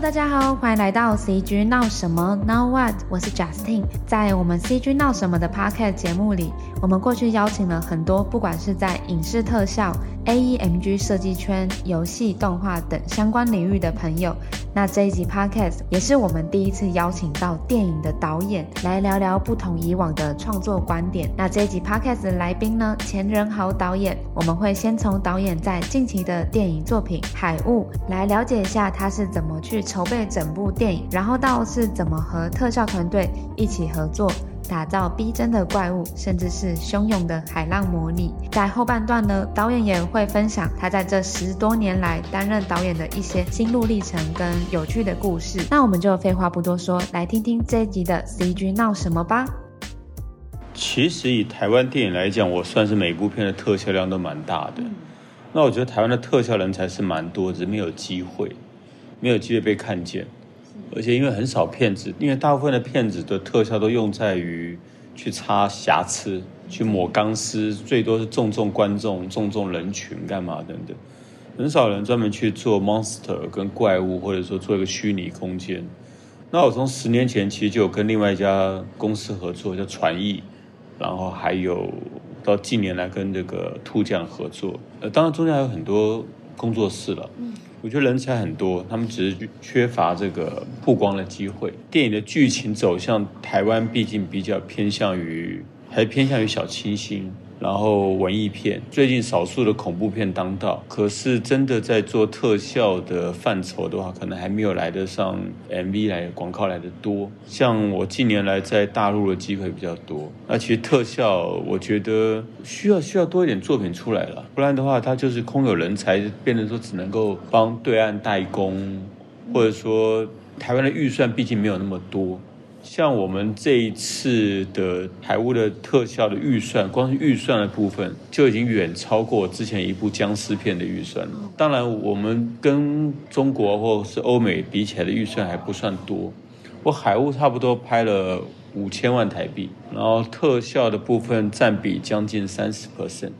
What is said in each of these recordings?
大家好，欢迎来到 CG 闹什么 Now What？我是 Justin。在我们 CG 闹什么的 Podcast 节目里，我们过去邀请了很多，不管是在影视特效、AEMG 设计圈、游戏动画等相关领域的朋友。那这一集 Podcast 也是我们第一次邀请到电影的导演来聊聊不同以往的创作观点。那这一集 Podcast 的来宾呢，钱仁豪导演，我们会先从导演在近期的电影作品《海雾》来了解一下他是怎么去筹备整部电影，然后到是怎么和特效团队一起合作。打造逼真的怪物，甚至是汹涌的海浪模拟。在后半段呢，导演也会分享他在这十多年来担任导演的一些心路历程跟有趣的故事。那我们就废话不多说，来听听这一集的 CG 闹什么吧。其实以台湾电影来讲，我算是每部片的特效量都蛮大的。那我觉得台湾的特效人才是蛮多，只是没有机会，没有机会被看见。而且因为很少骗子，因为大部分的骗子的特效都用在于去擦瑕疵、去抹钢丝，最多是重重观众、重重人群干嘛等等，很少人专门去做 monster 跟怪物，或者说做一个虚拟空间。那我从十年前其实就有跟另外一家公司合作，叫传艺，然后还有到近年来跟这个兔匠合作，呃，当然中间还有很多工作室了。我觉得人才很多，他们只是缺乏这个曝光的机会。电影的剧情走向，台湾毕竟比较偏向于，还偏向于小清新。然后文艺片，最近少数的恐怖片当道，可是真的在做特效的范畴的话，可能还没有来得上 MV 来广告来得多。像我近年来在大陆的机会比较多，那其实特效我觉得需要需要多一点作品出来了，不然的话，它就是空有人才，变成说只能够帮对岸代工，或者说台湾的预算毕竟没有那么多。像我们这一次的海雾的特效的预算，光是预算的部分就已经远超过之前一部僵尸片的预算了。当然，我们跟中国或是欧美比起来的预算还不算多。我海雾差不多拍了五千万台币，然后特效的部分占比将近三十 percent。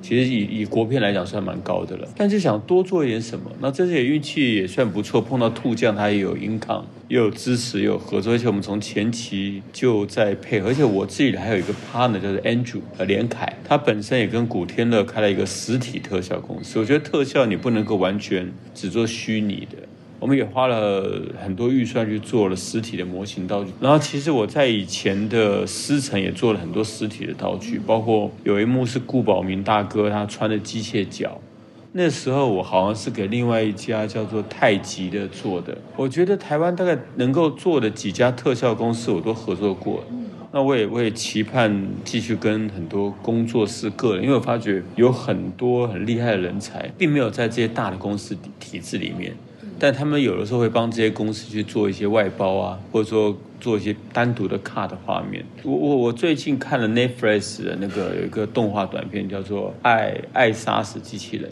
其实以以国片来讲算蛮高的了，但是想多做一点什么，那这次也运气也算不错，碰到兔将他也有硬抗又有支持，又有合作，而且我们从前期就在配合，而且我自己还有一个 partner 叫做 Andrew 呃连凯，他本身也跟古天乐开了一个实体特效公司，我觉得特效你不能够完全只做虚拟的。我们也花了很多预算去做了实体的模型道具，然后其实我在以前的狮城也做了很多实体的道具，包括有一幕是顾宝明大哥他穿的机械脚，那时候我好像是给另外一家叫做太极的做的。我觉得台湾大概能够做的几家特效公司我都合作过，那我也我也期盼继续跟很多工作室个人，因为我发觉有很多很厉害的人才，并没有在这些大的公司体制里面。但他们有的时候会帮这些公司去做一些外包啊，或者说做一些单独的卡的画面。我我我最近看了 Netflix 的那个有一个动画短片，叫做《爱爱杀死机器人》。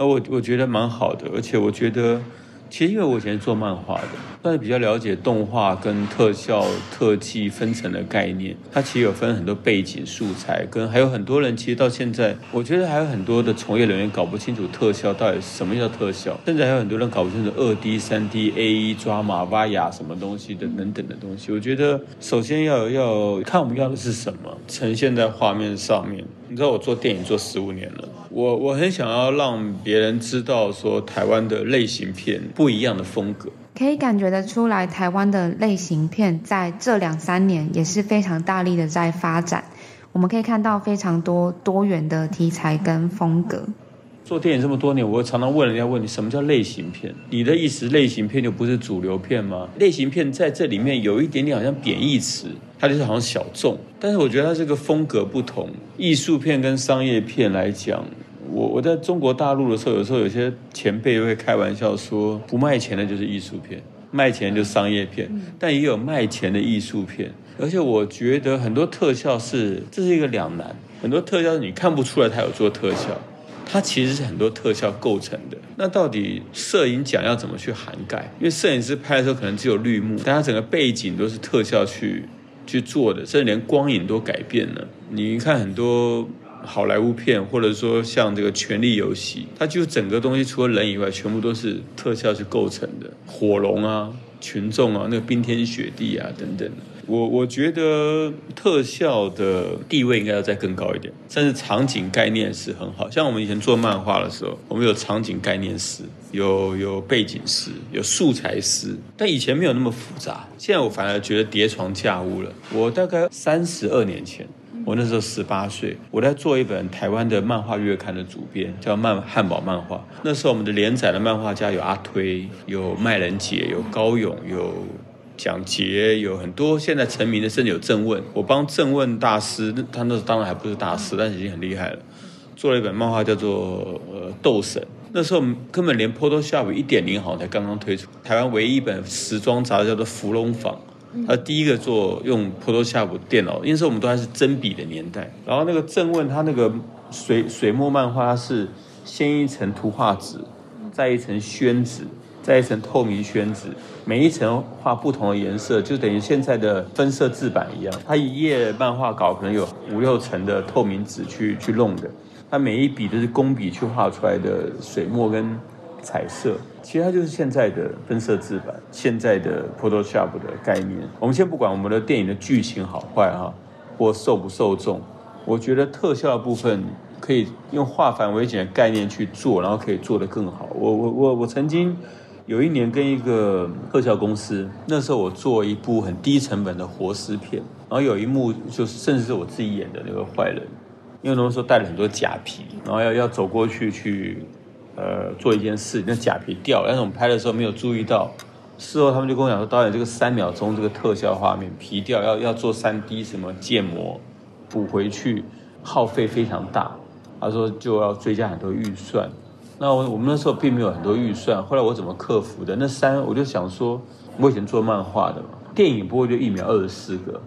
呃，我我觉得蛮好的，而且我觉得。其实因为我以前做漫画的，算是比较了解动画跟特效特技分层的概念。它其实有分很多背景素材，跟还有很多人其实到现在，我觉得还有很多的从业人员搞不清楚特效到底什么叫特效，甚至还有很多人搞不清楚二 D、三 D、AE、抓马、挖亚什么东西的等等的东西。我觉得首先要要看我们要的是什么，呈现在画面上面。你知道我做电影做十五年了，我我很想要让别人知道说台湾的类型片不一样的风格，可以感觉得出来，台湾的类型片在这两三年也是非常大力的在发展。我们可以看到非常多多元的题材跟风格。做电影这么多年，我常常问人家问你什么叫类型片？你的意思类型片就不是主流片吗？类型片在这里面有一点点好像贬义词。它就是好像小众，但是我觉得它这个风格不同。艺术片跟商业片来讲，我我在中国大陆的时候，有时候有些前辈会开玩笑说，不卖钱的就是艺术片，卖钱就是商业片，但也有卖钱的艺术片。而且我觉得很多特效是，这是一个两难，很多特效是你看不出来它有做特效，它其实是很多特效构成的。那到底摄影奖要怎么去涵盖？因为摄影师拍的时候可能只有绿幕，但它整个背景都是特效去。去做的，甚至连光影都改变了。你看很多好莱坞片，或者说像这个《权力游戏》，它就整个东西除了人以外，全部都是特效去构成的，火龙啊、群众啊、那个冰天雪地啊等等。我我觉得特效的地位应该要再更高一点，但是场景概念是很好。像我们以前做漫画的时候，我们有场景概念师，有有背景师，有素材师，但以前没有那么复杂。现在我反而觉得叠床架屋了。我大概三十二年前，我那时候十八岁，我在做一本台湾的漫画月刊的主编，叫漫汉堡漫画。那时候我们的连载的漫画家有阿推，有麦人杰，有高勇，有。蒋捷有很多现在成名的，甚至有郑问。我帮郑问大师，他那当然还不是大师，但是已经很厉害了。做了一本漫画叫做《呃斗神》，那时候根本连 Photoshop 一点零好像才刚刚推出。台湾唯一一本时装杂志叫做《芙蓉坊》，他第一个做用 Photoshop 电脑，因为那时候我们都还是真笔的年代。然后那个郑问他那个水水墨漫画，它是先一层图画纸，再一层宣纸。再一层透明宣纸，每一层画不同的颜色，就等于现在的分色制版一样。它一页漫画稿可能有五六层的透明纸去去弄的，它每一笔都是工笔去画出来的水墨跟彩色。其实它就是现在的分色制版，现在的 Photoshop 的概念。我们先不管我们的电影的剧情好坏哈，或受不受众，我觉得特效的部分可以用化繁为简的概念去做，然后可以做得更好。我我我我曾经。有一年跟一个特效公司，那时候我做一部很低成本的活尸片，然后有一幕就是甚至是我自己演的那个坏人，因为那时候带了很多假皮，然后要要走过去去，呃，做一件事，那假皮掉了，但是我们拍的时候没有注意到，事后他们就跟我讲说，导演这个三秒钟这个特效画面皮掉要要做三 D 什么建模补回去，耗费非常大，他说就要追加很多预算。那我我们那时候并没有很多预算，后来我怎么克服的？那三我就想说，我以前做漫画的嘛，电影不过就一秒二十四个，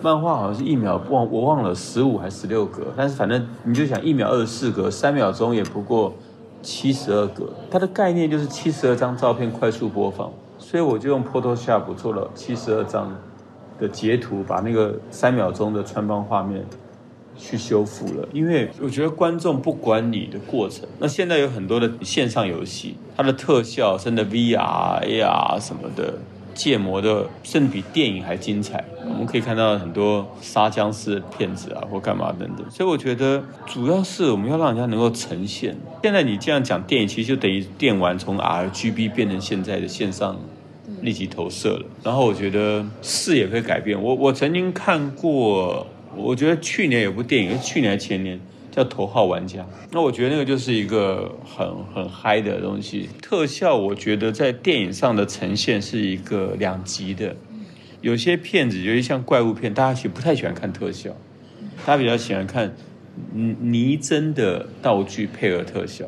漫画好像是一秒忘我忘了十五还十六格，但是反正你就想一秒二十四格，三秒钟也不过七十二格，它的概念就是七十二张照片快速播放，所以我就用 Photoshop 做了七十二张的截图，把那个三秒钟的穿帮画面。去修复了，因为我觉得观众不管你的过程。那现在有很多的线上游戏，它的特效，甚至 VR、AR 什么的建模的，甚至比电影还精彩。我们可以看到很多杀僵尸的片子啊，或干嘛等等。所以我觉得主要是我们要让人家能够呈现。现在你这样讲电影，其实就等于电玩从 RGB 变成现在的线上立即投射了。然后我觉得视野会改变。我我曾经看过。我觉得去年有部电影，去年还前年叫《头号玩家》，那我觉得那个就是一个很很嗨的东西。特效我觉得在电影上的呈现是一个两极的，有些片子，尤其像怪物片，大家其实不太喜欢看特效，大家比较喜欢看拟真的道具配合特效。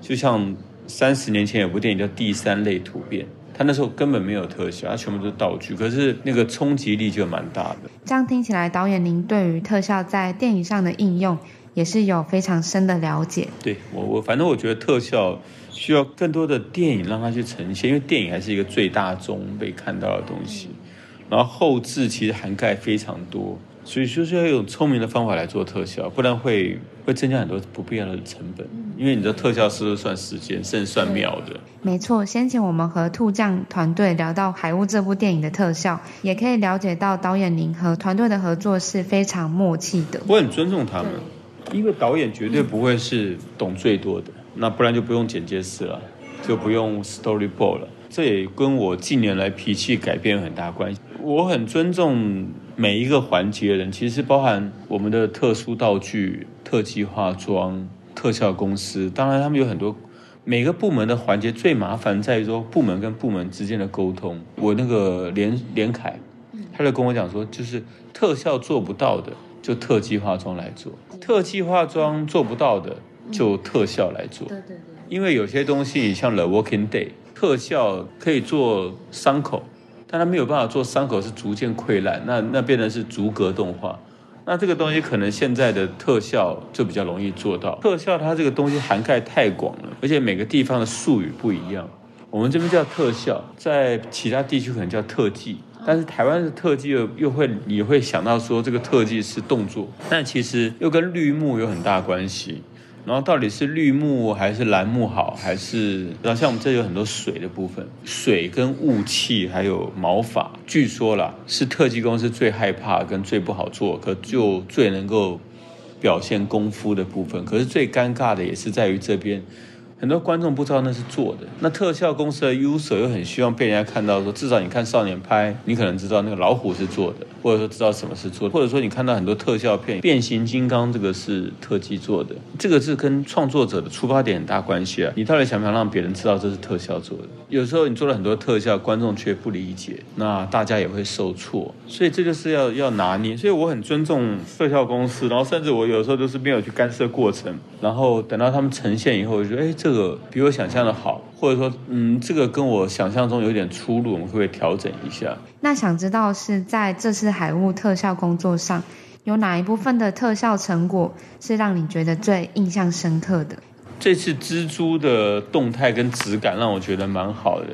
就像三十年前有部电影叫《第三类突变》。他那时候根本没有特效，他全部都是道具，可是那个冲击力就蛮大的。这样听起来，导演您对于特效在电影上的应用也是有非常深的了解。对我，我反正我觉得特效需要更多的电影让它去呈现，因为电影还是一个最大宗被看到的东西，然后后置其实涵盖非常多。所以就是要用聪明的方法来做特效，不然会会增加很多不必要的成本。因为你的特效师都算时间，甚至算秒的。没错，先前我们和兔酱团队聊到《海雾》这部电影的特效，也可以了解到导演您和团队的合作是非常默契的。我很尊重他们，因为导演绝对不会是懂最多的，那不然就不用剪接师了，就不用 storyboard 了。这也跟我近年来脾气改变有很大关系。我很尊重。每一个环节的人，其实包含我们的特殊道具、特技化妆、特效公司。当然，他们有很多每个部门的环节最麻烦在于说部门跟部门之间的沟通。我那个连连凯，他就跟我讲说，就是特效做不到的，就特技化妆来做；特技化妆做不到的，就特效来做。对对对。因为有些东西像《The Walking Dead》，特效可以做伤口。但他没有办法做伤口是逐渐溃烂，那那变成是逐格动画，那这个东西可能现在的特效就比较容易做到。特效它这个东西涵盖太广了，而且每个地方的术语不一样。我们这边叫特效，在其他地区可能叫特技，但是台湾的特技又又会你会想到说这个特技是动作，但其实又跟绿幕有很大关系。然后到底是绿幕还是蓝幕好，还是然后像我们这有很多水的部分，水跟雾气还有毛发，据说啦是特技公司最害怕跟最不好做，可就最能够表现功夫的部分。可是最尴尬的也是在于这边。很多观众不知道那是做的，那特效公司的 user 又很希望被人家看到说，至少你看少年派，你可能知道那个老虎是做的，或者说知道什么是做，或者说你看到很多特效片，变形金刚这个是特技做的，这个是跟创作者的出发点很大关系啊。你到底想不想让别人知道这是特效做的？有时候你做了很多特效，观众却不理解，那大家也会受挫，所以这就是要要拿捏。所以我很尊重特效公司，然后甚至我有时候就是没有去干涉过程，然后等到他们呈现以后，我觉得哎。这个比我想象的好，或者说，嗯，这个跟我想象中有点出入，我们会不会调整一下？那想知道是在这次海雾特效工作上，有哪一部分的特效成果是让你觉得最印象深刻的？这次蜘蛛的动态跟质感让我觉得蛮好的。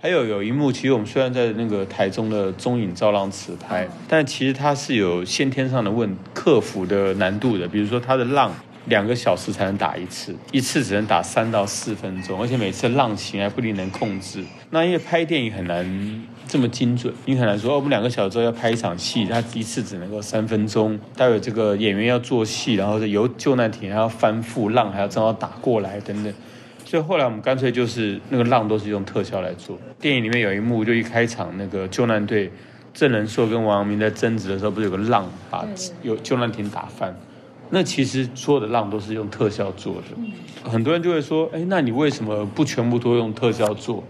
还有有一幕，其实我们虽然在那个台中的中影造浪池拍，但其实它是有先天上的问克服的难度的，比如说它的浪。两个小时才能打一次，一次只能打三到四分钟，而且每次浪型还不一定能控制。那因为拍电影很难这么精准，你很难说，哦，我们两个小时之后要拍一场戏，他一次只能够三分钟。待会这个演员要做戏，然后由救难艇还要翻覆，浪还要正好打过来等等。所以后来我们干脆就是那个浪都是用特效来做。电影里面有一幕，就一开场那个救难队郑仁硕跟王阳明在争执的时候，不是有个浪把有救难艇打翻？那其实所有的浪都是用特效做的，很多人就会说，哎，那你为什么不全部都用特效做？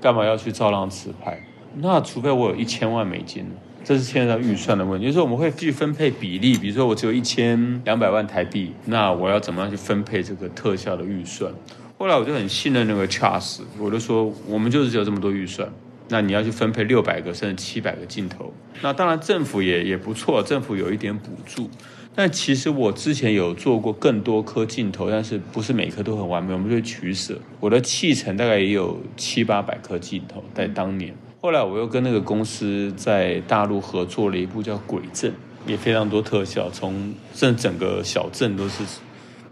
干嘛要去造浪池拍？那除非我有一千万美金，这是现在预算的问题。就是我们会去分配比例，比如说我只有一千两百万台币，那我要怎么样去分配这个特效的预算？后来我就很信任那个 Charles，我就说我们就是只有这么多预算，那你要去分配六百个甚至七百个镜头。那当然政府也也不错，政府有一点补助。但其实我之前有做过更多颗镜头，但是不是每颗都很完美，我们就会取舍。我的气程大概也有七八百颗镜头在当年。后来我又跟那个公司在大陆合作了一部叫《鬼镇》，也非常多特效，从这整个小镇都是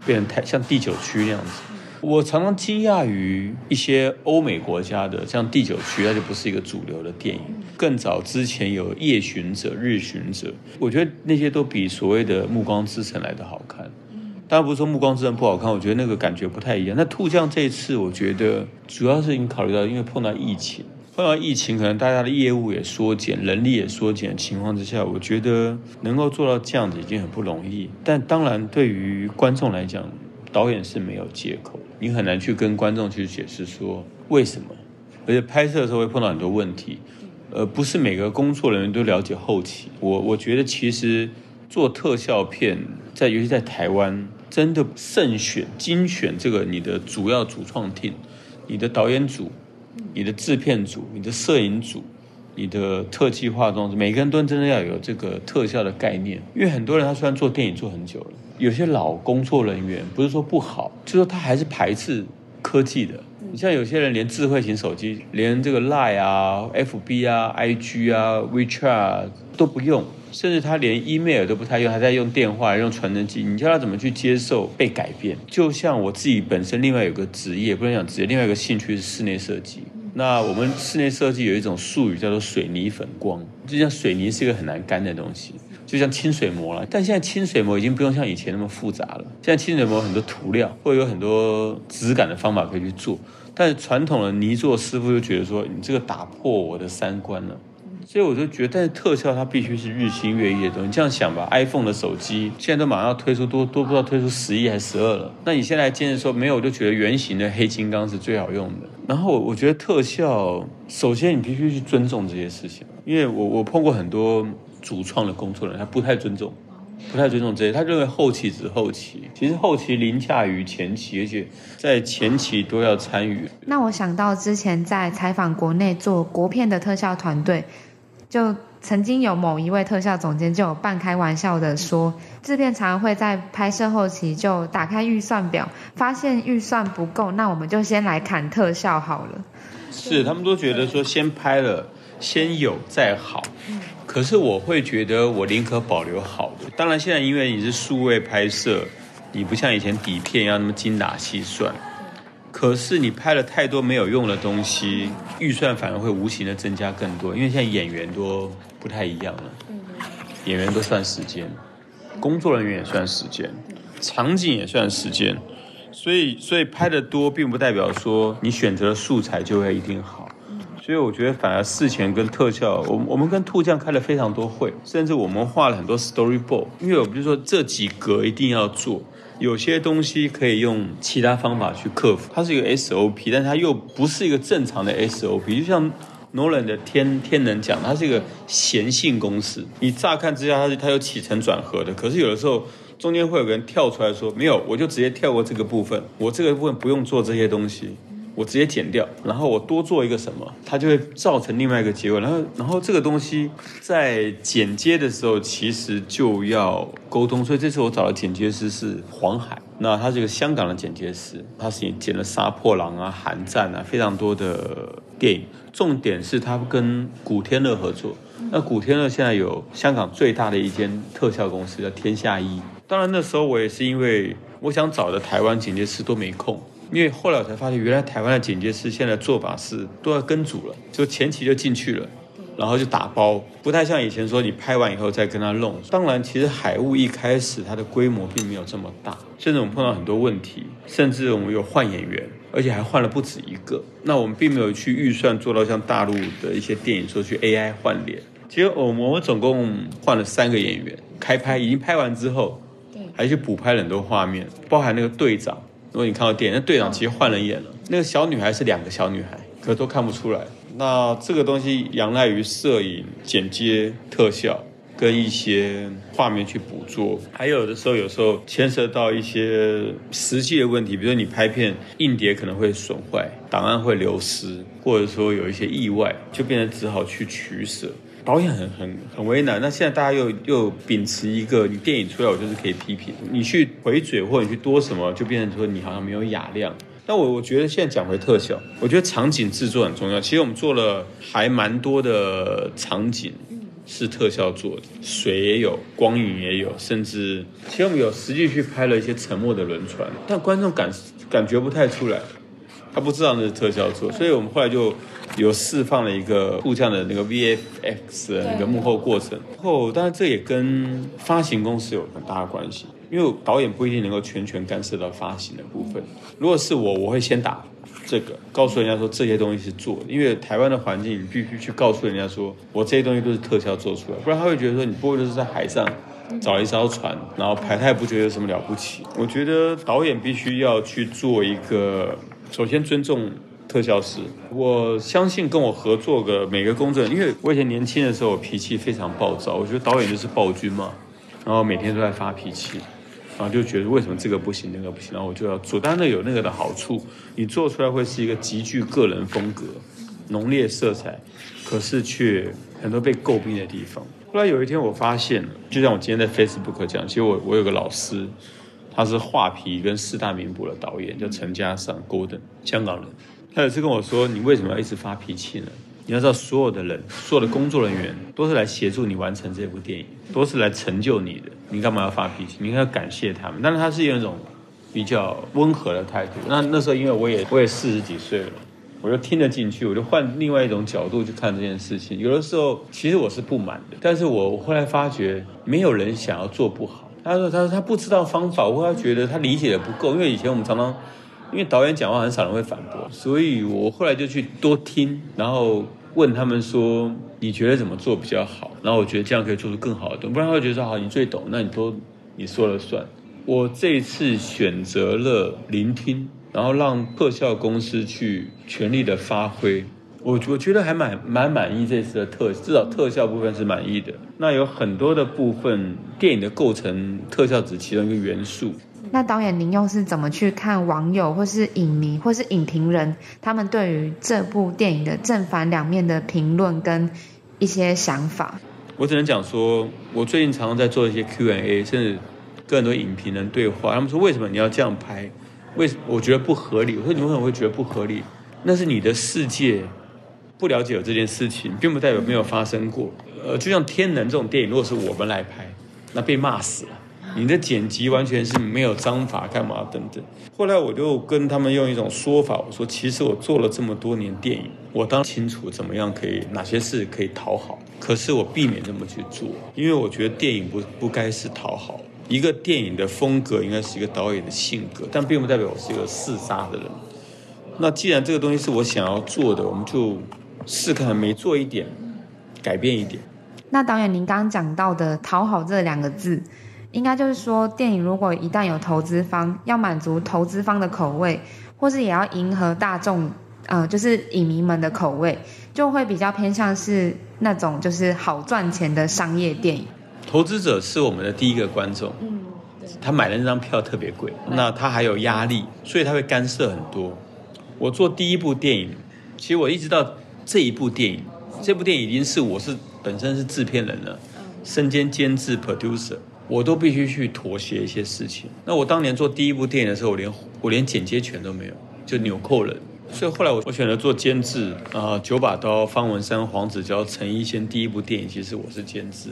变成太像第九区那样子。我常常惊讶于一些欧美国家的，像《第九区》，它就不是一个主流的电影。更早之前有《夜巡者》《日巡者》，我觉得那些都比所谓的《暮光之城》来的好看。当然不是说《暮光之城》不好看，我觉得那个感觉不太一样。那《兔酱》这一次，我觉得主要是已经考虑到，因为碰到疫情，碰到疫情，可能大家的业务也缩减，人力也缩减的情况之下，我觉得能够做到这样子已经很不容易。但当然，对于观众来讲，导演是没有借口。你很难去跟观众去解释说为什么，而且拍摄的时候会碰到很多问题，呃，不是每个工作人员都了解后期。我我觉得其实做特效片，在尤其在台湾，真的慎选、精选这个你的主要主创 team，你的导演组、你的制片组、你的摄影组、你的特技化妆组，每个人都真的要有这个特效的概念，因为很多人他虽然做电影做很久了。有些老工作人员不是说不好，就是说他还是排斥科技的。你像有些人连智慧型手机，连这个 Line 啊、FB 啊、IG 啊、WeChat 都不用，甚至他连 email 都不太用，还在用电话、用传真机。你叫他怎么去接受被改变？就像我自己本身另外有个职业，不能讲职业，另外一个兴趣是室内设计。那我们室内设计有一种术语叫做水泥粉光，就像水泥是一个很难干的东西。就像清水模了，但现在清水模已经不用像以前那么复杂了。现在清水模有很多涂料，会有很多质感的方法可以去做。但是传统的泥作师傅就觉得说，你这个打破我的三观了。所以我就觉得，但是特效它必须是日新月异的东西。你这样想吧，iPhone 的手机现在都马上要推出多多不知道推出十一还是十二了。那你现在坚持说没有，我就觉得圆形的黑金刚是最好用的。然后我觉得特效，首先你必须去尊重这些事情，因为我我碰过很多。主创的工作人员他不太尊重，不太尊重这些。他认为后期只是后期，其实后期凌驾于前期，而且在前期都要参与。那我想到之前在采访国内做国片的特效团队，就曾经有某一位特效总监就有半开玩笑的说，制片常常会在拍摄后期就打开预算表，发现预算不够，那我们就先来砍特效好了。是，他们都觉得说先拍了。先有再好。可是我会觉得，我宁可保留好的。当然，现在因为你是数位拍摄，你不像以前底片要那么精打细算。可是你拍了太多没有用的东西，预算反而会无形的增加更多。因为现在演员都不太一样了，演员都算时间，工作人员也算时间，场景也算时间。所以，所以拍的多，并不代表说你选择的素材就会一定好。所以我觉得反而事前跟特效，我我们跟兔酱开了非常多会，甚至我们画了很多 storyboard。因为我们就说这几格一定要做，有些东西可以用其他方法去克服。它是一个 SOP，但它又不是一个正常的 SOP。就像 Nolan 的天天能讲，它是一个线性公式。你乍看之下它是它有起承转合的，可是有的时候中间会有个人跳出来说没有，我就直接跳过这个部分，我这个部分不用做这些东西。我直接剪掉，然后我多做一个什么，它就会造成另外一个结果。然后，然后这个东西在剪接的时候，其实就要沟通。所以这次我找的剪接师是黄海，那他是一个香港的剪接师，他是剪了《杀破狼》啊、《寒战》啊，非常多的电影。重点是他跟古天乐合作。那古天乐现在有香港最大的一间特效公司叫天下一。当然那时候我也是因为我想找的台湾剪接师都没空。因为后来我才发现，原来台湾的剪接师现在做法是都要跟组了，就前期就进去了，然后就打包，不太像以前说你拍完以后再跟他弄。当然，其实海雾一开始它的规模并没有这么大，甚至我们碰到很多问题，甚至我们有换演员，而且还换了不止一个。那我们并没有去预算做到像大陆的一些电影说去 AI 换脸。其实我们我们总共换了三个演员，开拍已经拍完之后，还去补拍了很多画面，包含那个队长。如果你看到电影，那队长其实换了演了。那个小女孩是两个小女孩，可都看不出来。那这个东西仰赖于摄影、剪接、特效跟一些画面去捕捉，还有的时候有时候牵涉到一些实际的问题，比如说你拍片硬碟可能会损坏，档案会流失，或者说有一些意外，就变得只好去取舍。导演很很很为难，那现在大家又又秉持一个，你电影出来我就是可以批评，你去回嘴或者你去多什么，就变成说你好像没有雅量。那我我觉得现在讲回特效，我觉得场景制作很重要。其实我们做了还蛮多的场景是特效做的，水也有，光影也有，甚至其实我们有实际去拍了一些沉没的轮船，但观众感感觉不太出来，他不知道那是特效做，所以我们后来就。有释放了一个互相的那个 VFX 的那个幕后过程后，当然这也跟发行公司有很大的关系，因为导演不一定能够全权干涉到发行的部分。如果是我，我会先打这个，告诉人家说这些东西是做的，因为台湾的环境你必须去告诉人家说我这些东西都是特效做出来，不然他会觉得说你不会就是在海上找一艘船，然后拍，他也不觉得有什么了不起。我觉得导演必须要去做一个，首先尊重。特效师，我相信跟我合作的每个工作人员，因为我以前年轻的时候我脾气非常暴躁，我觉得导演就是暴君嘛，然后每天都在发脾气，然后就觉得为什么这个不行，那个不行，然后我就要做，但那有那个的好处，你做出来会是一个极具个人风格、浓烈色彩，可是却很多被诟病的地方。后来有一天我发现了，就像我今天在 Facebook 讲，其实我我有个老师，他是画皮跟四大名捕的导演，叫陈嘉上 g o d e n 香港人。他有次跟我说：“你为什么要一直发脾气呢？你要知道，所有的人，所有的工作人员都是来协助你完成这部电影，都是来成就你的。你干嘛要发脾气？你应该要感谢他们。但是他是用一种比较温和的态度。那那时候，因为我也我也四十几岁了，我就听得进去，我就换另外一种角度去看这件事情。有的时候，其实我是不满的，但是我后来发觉，没有人想要做不好。他说：他说他不知道方法，我会觉得他理解的不够，因为以前我们常常。”因为导演讲话很少人会反驳，所以我后来就去多听，然后问他们说：“你觉得怎么做比较好？”然后我觉得这样可以做出更好的东西，不然他会觉得说：“好，你最懂，那你都你说了算。”我这一次选择了聆听，然后让特效公司去全力的发挥，我我觉得还蛮蛮满意这次的特，至少特效部分是满意的。那有很多的部分，电影的构成特效只是其中一个元素。那导演，您又是怎么去看网友或是影迷或是影评人他们对于这部电影的正反两面的评论跟一些想法？我只能讲说，我最近常常在做一些 Q&A，甚至跟很多影评人对话。他们说，为什么你要这样拍？为什么我觉得不合理？我说你为什么会觉得不合理？那是你的世界，不了解有这件事情，并不代表没有发生过。呃，就像《天能》这种电影，如果是我们来拍，那被骂死了。你的剪辑完全是没有章法，干嘛等等。后来我就跟他们用一种说法，我说其实我做了这么多年电影，我当然清楚怎么样可以哪些事可以讨好，可是我避免这么去做，因为我觉得电影不不该是讨好。一个电影的风格应该是一个导演的性格，但并不代表我是一个嗜杀的人。那既然这个东西是我想要做的，我们就试看每做一点，改变一点。那导演，您刚刚讲到的“讨好”这两个字。应该就是说，电影如果一旦有投资方要满足投资方的口味，或是也要迎合大众，呃，就是影迷们的口味，就会比较偏向是那种就是好赚钱的商业电影。投资者是我们的第一个观众，嗯，他买的那张票特别贵，那他还有压力，所以他会干涉很多。我做第一部电影，其实我一直到这一部电影，这部电影已经是我是本身是制片人了，身兼监制 producer。我都必须去妥协一些事情。那我当年做第一部电影的时候，我连我连剪接权都没有，就纽扣人。所以后来我我选择做监制啊，九把刀、方文山、黄子佼、陈一仙第一部电影，其实我是监制。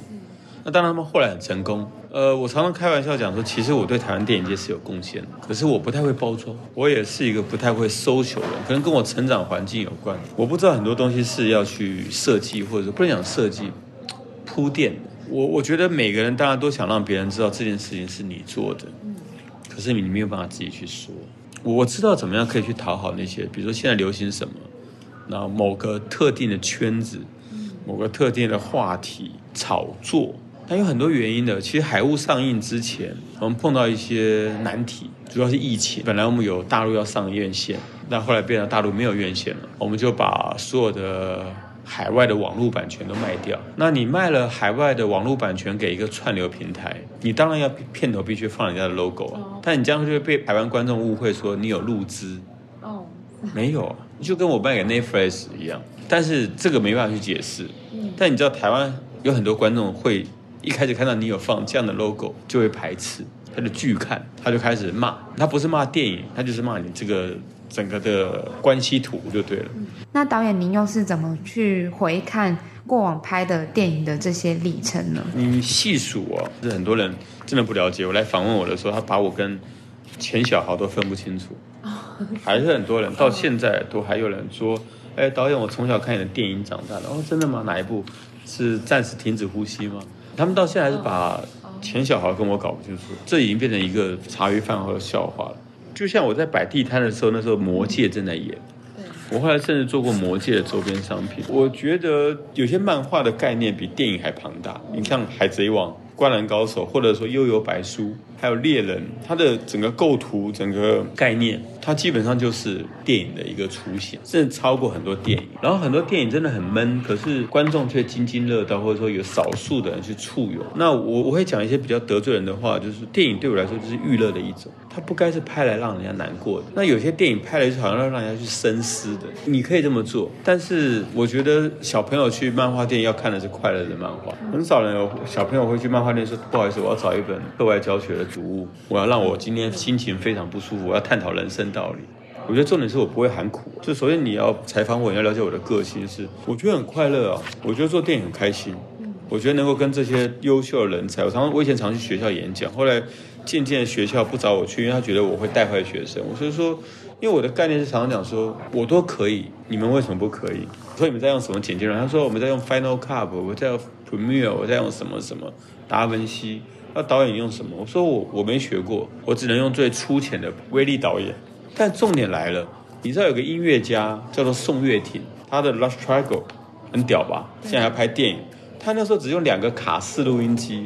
那当然他们后来很成功。呃，我常常开玩笑讲说，其实我对台湾电影界是有贡献的，可是我不太会包装，我也是一个不太会收球的人，可能跟我成长环境有关。我不知道很多东西是要去设计，或者说不能讲设计，铺垫。我我觉得每个人当然都想让别人知道这件事情是你做的，可是你没有办法自己去说。我知道怎么样可以去讨好那些，比如说现在流行什么，那某个特定的圈子，某个特定的话题炒作，它有很多原因的。其实《海雾》上映之前，我们碰到一些难题，主要是疫情。本来我们有大陆要上院线，那后来变成大陆没有院线了，我们就把所有的。海外的网络版权都卖掉，那你卖了海外的网络版权给一个串流平台，你当然要片头必须放人家的 logo 啊，但你这样就会被台湾观众误会说你有入资，哦，没有，就跟我卖给 Netflix 一样，但是这个没办法去解释，但你知道台湾有很多观众会一开始看到你有放这样的 logo 就会排斥，他就拒看，他就开始骂，他不是骂电影，他就是骂你这个。整个的关系图就对了。那导演您又是怎么去回看过往拍的电影的这些历程呢？你细数哦，是很多人真的不了解。我来访问我的时候，他把我跟钱小豪都分不清楚，还是很多人到现在都还有人说：“哎，导演，我从小看你的电影长大的。”哦，真的吗？哪一部？是暂时停止呼吸吗？他们到现在还是把钱小豪跟我搞不清楚，这已经变成一个茶余饭后的笑话了。就像我在摆地摊的时候，那时候《魔戒》正在演，我后来甚至做过《魔戒》的周边商品。我觉得有些漫画的概念比电影还庞大。你像《海贼王》《灌篮高手》，或者说《幽游白书》，还有《猎人》，它的整个构图、整个概念。它基本上就是电影的一个雏形，甚至超过很多电影。然后很多电影真的很闷，可是观众却津津乐道，或者说有少数的人去簇拥。那我我会讲一些比较得罪人的话，就是电影对我来说就是娱乐的一种，它不该是拍来让人家难过的。那有些电影拍来就好像让人家去深思的，你可以这么做，但是我觉得小朋友去漫画店要看的是快乐的漫画，很少人有小朋友会去漫画店说不好意思，我要找一本课外教学的读物，我要让我今天心情非常不舒服，我要探讨人生。道理，我觉得重点是我不会喊苦。就首先你要采访我，你要了解我的个性是，我觉得很快乐啊。我觉得做电影很开心。我觉得能够跟这些优秀的人才，我常常我以前常去学校演讲，后来渐渐学校不找我去，因为他觉得我会带坏学生。我所以说，因为我的概念是常常讲说，我都可以，你们为什么不可以？我说你们在用什么剪辑软？他说我们在用 Final Cut，我在用 Premiere，我在用什么什么达文西。那导演用什么？我说我我没学过，我只能用最粗浅的威力导演。但重点来了，你知道有个音乐家叫做宋岳庭，他的《Last Triangle》很屌吧？现在还拍电影。他那时候只用两个卡式录音机，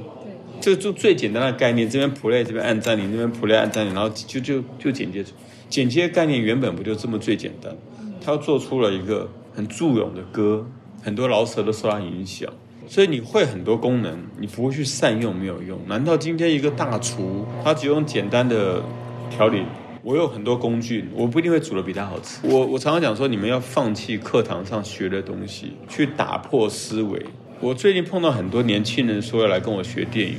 就就最简单的概念，这边 play 这边按暂停，这边 play 按暂停，然后就就就剪接。剪接概念原本不就这么最简单？他做出了一个很著勇的歌，很多饶舌都受他影响。所以你会很多功能，你不会去善用没有用。难道今天一个大厨，他只用简单的调理？我有很多工具，我不一定会煮的比他好吃。我我常常讲说，你们要放弃课堂上学的东西，去打破思维。我最近碰到很多年轻人说要来跟我学电影，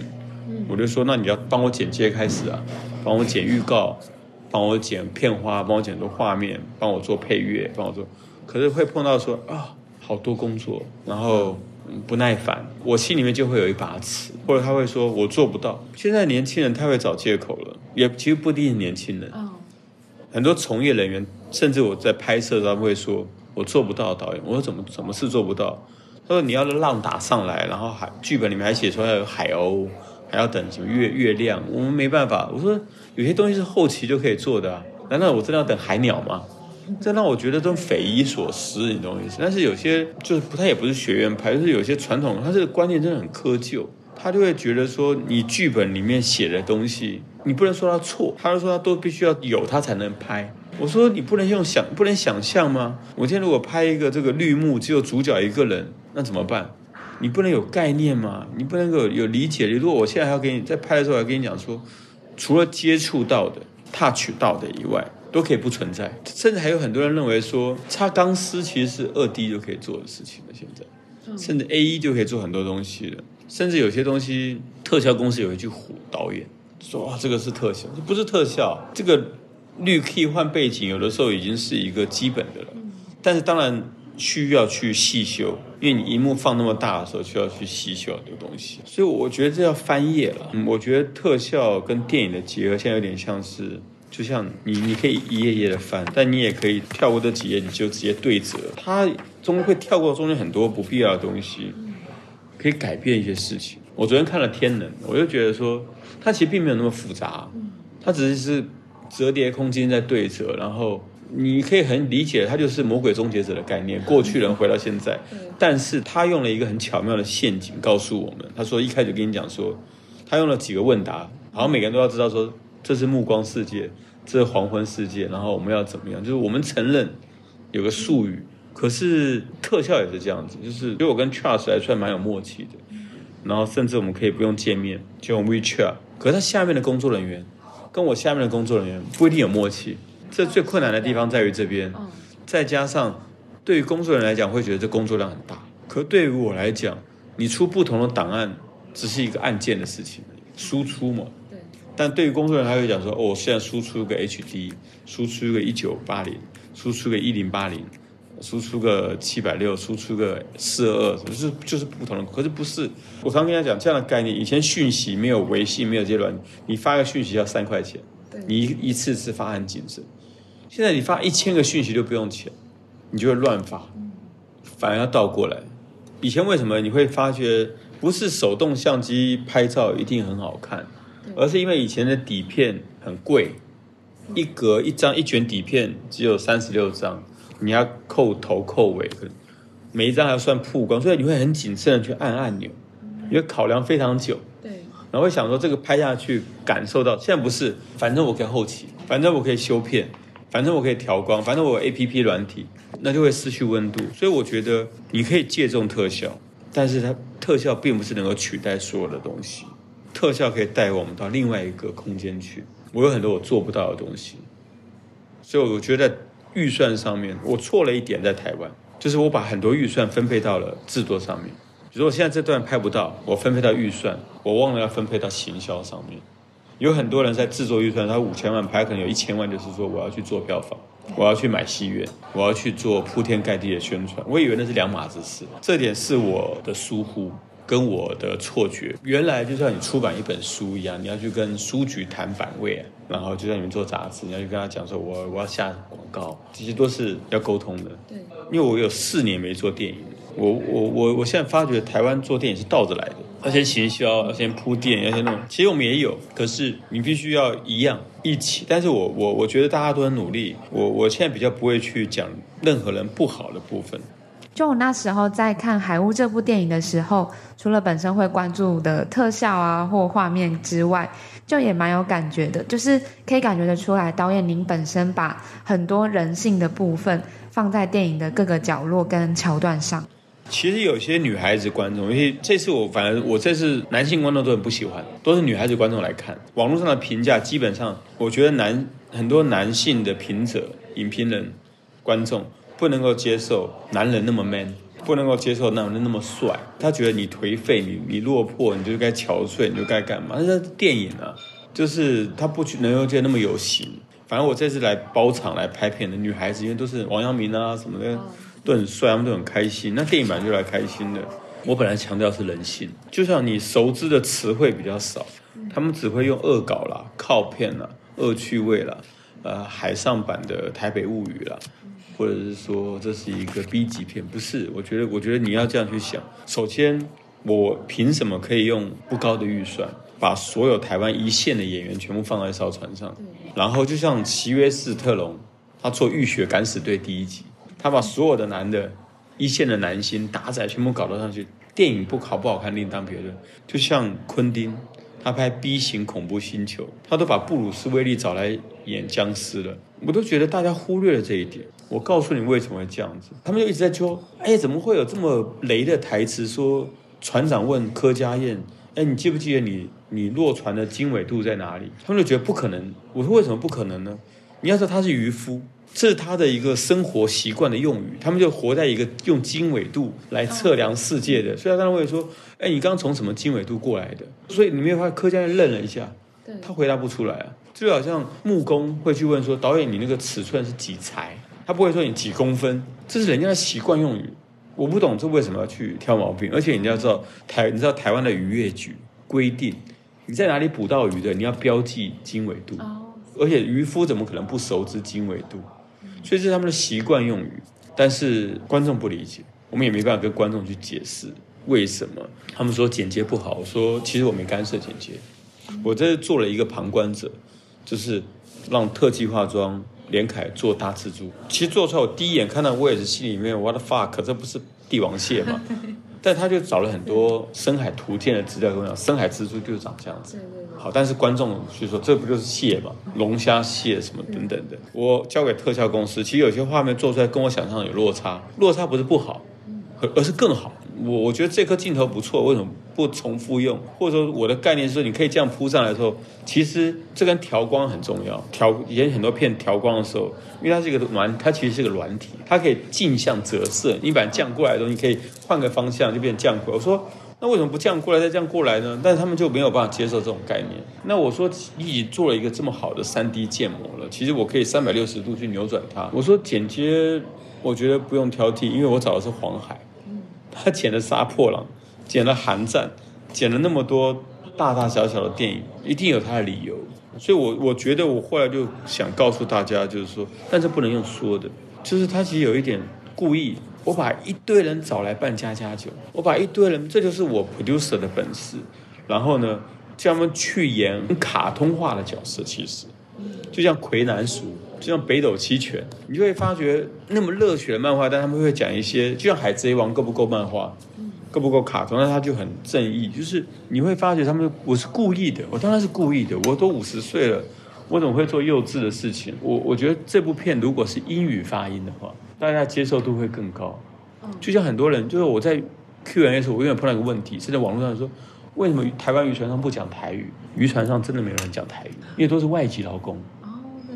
我就说，那你要帮我剪接开始啊，帮我剪预告，帮我剪片花，帮我剪很多画面，帮我做配乐，帮我做。可是会碰到说啊，好多工作，然后不耐烦，我心里面就会有一把尺，或者他会说我做不到。现在年轻人太会找借口了，也其实不一定是年轻人，很多从业人员，甚至我在拍摄他们会说我做不到，导演，我说怎么怎么是做不到？他说你要浪打上来，然后还剧本里面还写出来有海鸥，还要等什么月月亮，我们没办法。我说有些东西是后期就可以做的啊，难道我真的要等海鸟吗？这让我觉得都匪夷所思，你懂我意思？但是有些就是不，他也不是学院派，就是有些传统，他这个观念真的很苛旧，他就会觉得说，你剧本里面写的东西，你不能说他错，他就说他都必须要有他才能拍。我说你不能用想，不能想象吗？我今天如果拍一个这个绿幕，只有主角一个人，那怎么办？你不能有概念吗？你不能够有理解力？如果我现在还要给你在拍的时候，要跟你讲说，除了接触到的、touch 到的以外。都可以不存在，甚至还有很多人认为说插钢丝其实是二 D 就可以做的事情了。现在，甚至 A E 就可以做很多东西了。甚至有些东西，特效公司也会去唬导演，说哇这个是特效，这不是特效，这个绿 key 换背景，有的时候已经是一个基本的了。但是当然需要去细修，因为你荧幕放那么大的时候，需要去细修这个东西。所以我觉得这要翻页了。嗯，我觉得特效跟电影的结合，现在有点像是。就像你，你可以一页页的翻，但你也可以跳过这几页，你就直接对折。它中会跳过中间很多不必要的东西，可以改变一些事情。我昨天看了《天能》，我就觉得说，它其实并没有那么复杂，它只是是折叠空间在对折，然后你可以很理解，它就是魔鬼终结者的概念，过去人回到现在。但是他用了一个很巧妙的陷阱告诉我们，他说一开始跟你讲说，他用了几个问答，好像每个人都要知道说。这是暮光世界，这是黄昏世界，然后我们要怎么样？就是我们承认有个术语，可是特效也是这样子，就是因为我跟 Charles 还算蛮有默契的，然后甚至我们可以不用见面就用 WeChat，可是他下面的工作人员跟我下面的工作人员不一定有默契，这最困难的地方在于这边，再加上对于工作人员来讲会觉得这工作量很大，可对于我来讲，你出不同的档案只是一个按键的事情，输出嘛。但对于工作人员，他会讲说：“哦，我现在输出个 HD，输出个一九八零，输出个一零八零，输出个七百六，输出个四二二，就是就是不同的。可是不是，我常跟他讲这样的概念。以前讯息没有微信，没有这些软件，你发个讯息要三块钱，你一一次次发很谨慎。现在你发一千个讯息都不用钱，你就会乱发，反而要倒过来。以前为什么你会发觉不是手动相机拍照一定很好看？”而是因为以前的底片很贵，一格一张一卷底片只有三十六张，你要扣头扣尾，每一张还要算曝光，所以你会很谨慎的去按按钮，你会考量非常久。对，然后会想说这个拍下去感受到，现在不是，反正我可以后期，反正我可以修片，反正我可以调光，反正我有 APP 软体，那就会失去温度。所以我觉得你可以借重特效，但是它特效并不是能够取代所有的东西。特效可以带我们到另外一个空间去。我有很多我做不到的东西，所以我觉得在预算上面我错了一点，在台湾就是我把很多预算分配到了制作上面。比如说我现在这段拍不到，我分配到预算，我忘了要分配到行销上面。有很多人在制作预算，他五千万拍，可能有一千万就是说我要去做票房，我要去买戏院，我要去做铺天盖地的宣传。我以为那是两码子事，这点是我的疏忽。跟我的错觉，原来就像你出版一本书一样，你要去跟书局谈版位，然后就在里面做杂志，你要去跟他讲说，我我要下广告，这些都是要沟通的。对，因为我有四年没做电影，我我我我现在发觉台湾做电影是倒着来的，要先行销，要先铺垫，要先弄。其实我们也有，可是你必须要一样一起。但是我我我觉得大家都很努力，我我现在比较不会去讲任何人不好的部分。就我那时候在看《海雾》这部电影的时候，除了本身会关注的特效啊或画面之外，就也蛮有感觉的。就是可以感觉得出来，导演您本身把很多人性的部分放在电影的各个角落跟桥段上。其实有些女孩子观众，因为这次我反而我这次男性观众都很不喜欢，都是女孩子观众来看。网络上的评价基本上，我觉得男很多男性的评者、影评人、观众。不能够接受男人那么 man，不能够接受男人那么帅。他觉得你颓废，你你落魄，你就该憔悴，你就该干嘛？那是电影啊，就是他不能够接那么有型。反正我这次来包场来拍片的女孩子，因为都是王阳明啊什么的，哦、都很帅，他们都很开心。那电影版就来开心的。我本来强调是人性，就像你熟知的词汇比较少，他们只会用恶搞啦、靠片啦、恶趣味啦，呃，海上版的《台北物语》啦，或者是说这是一个 B 级片，不是？我觉得，我觉得你要这样去想。首先，我凭什么可以用不高的预算，把所有台湾一线的演员全部放在一艘船上？然后，就像奇约斯特龙，他做《浴血敢死队》第一集，他把所有的男的。一线的男星打仔全部搞到上去，电影不好不好看另当别论。就像昆汀，他拍 B 型恐怖星球，他都把布鲁斯威利找来演僵尸了，我都觉得大家忽略了这一点。我告诉你为什么会这样子，他们就一直在说，哎，怎么会有这么雷的台词？说船长问柯佳燕，哎，你记不记得你你落船的经纬度在哪里？他们就觉得不可能。我说为什么不可能呢？你要说他是渔夫。这是他的一个生活习惯的用语，他们就活在一个用经纬度来测量世界的，所以他当然会说：“哎，你刚从什么经纬度过来的？”所以你没有发现柯佳燕愣了一下，他回答不出来啊，就好像木工会去问说：“导演，你那个尺寸是几裁？”他不会说你几公分，这是人家的习惯用语。我不懂这为什么要去挑毛病，而且你要知道台，你知道台湾的渔业局规定，你在哪里捕到鱼的，你要标记经纬度，而且渔夫怎么可能不熟知经纬度？所以这是他们的习惯用语，但是观众不理解，我们也没办法跟观众去解释为什么。他们说剪接不好，我说其实我没干涉剪接，我这是做了一个旁观者，就是让特技化妆连凯做大蜘蛛。其实做出来，我第一眼看到我也是心里面 what the fuck，这不是帝王蟹吗？但他就找了很多深海图鉴的资料跟我讲，深海蜘蛛就是长这样子。好，但是观众就说这不就是蟹吗？龙虾、蟹什么等等的。我交给特效公司，其实有些画面做出来跟我想象有落差，落差不是不好，而是更好。我我觉得这颗镜头不错，为什么不重复用？或者说我的概念是说，你可以这样铺上来的时候，其实这跟调光很重要。调以前很多片调光的时候，因为它是一个软，它其实是个软体，它可以镜像折射。你把它降过来的东西可以换个方向就变降过来。我说那为什么不降过来再降过来呢？但是他们就没有办法接受这种概念。那我说你已经做了一个这么好的 3D 建模了，其实我可以三百六十度去扭转它。我说剪接，我觉得不用挑剔，因为我找的是黄海。他剪了杀破狼，剪了寒战，剪了那么多大大小小的电影，一定有他的理由。所以我，我觉得我后来就想告诉大家，就是说，但是不能用说的，就是他其实有一点故意。我把一堆人找来扮家家酒，我把一堆人，这就是我 producer 的本事。然后呢，叫他们去演卡通化的角色，其实就像魁南鼠。就像北斗七拳，你就会发觉那么热血的漫画，但他们会讲一些，就像海贼王够不够漫画，够不够卡通，那他就很正义。就是你会发觉他们，我是故意的，我当然是故意的。我都五十岁了，我怎么会做幼稚的事情？我我觉得这部片如果是英语发音的话，大家接受度会更高。就像很多人，就是我在 Q&A 的时候，我永远碰到一个问题，是在网络上说，为什么台湾渔船上不讲台语？渔船上真的没有人讲台语，因为都是外籍劳工。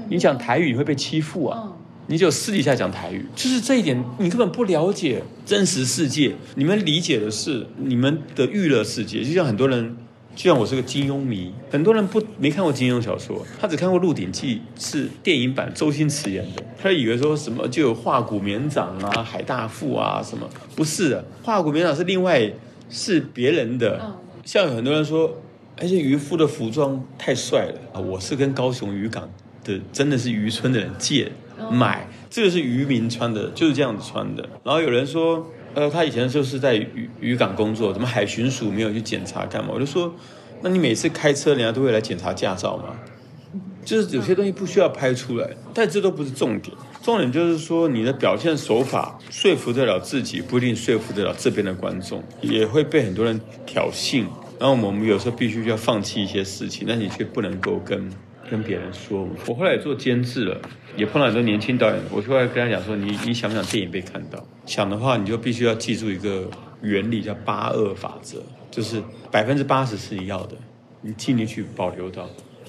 你讲台语你会被欺负啊！你就私底下讲台语，就是这一点，你根本不了解真实世界。你们理解的是你们的娱乐世界，就像很多人，就像我是个金庸迷，很多人不没看过金庸小说，他只看过《鹿鼎记》，是电影版周星驰演的，他以为说什么就有化骨绵掌啊、海大富啊什么，不是的，化骨绵掌是另外是别人的。像有很多人说，而且渔夫的服装太帅了啊！我是跟高雄渔港。对，真的是渔村的人借买，这个是渔民穿的，就是这样子穿的。然后有人说，呃，他以前就是在渔渔港工作，怎么海巡署没有去检查干嘛？我就说，那你每次开车，人家都会来检查驾照吗？就是有些东西不需要拍出来，但这都不是重点。重点就是说，你的表现手法说服得了自己，不一定说服得了这边的观众，也会被很多人挑衅。然后我们有时候必须要放弃一些事情，但你却不能够跟。跟别人说，我后来也做监制了，也碰到很多年轻导演。我后来跟他讲说，你你想不想电影被看到？想的话，你就必须要记住一个原理，叫八二法则，就是百分之八十是你要的，你尽力去保留到；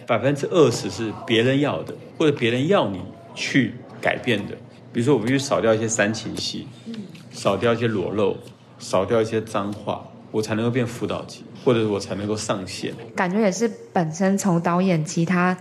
百分之二十是别人要的，或者别人要你去改变的。比如说，我必须少掉一些煽情戏，少掉一些裸露，少掉一些脏话。我才能够变辅导级，或者我才能够上线。感觉也是本身从导演其他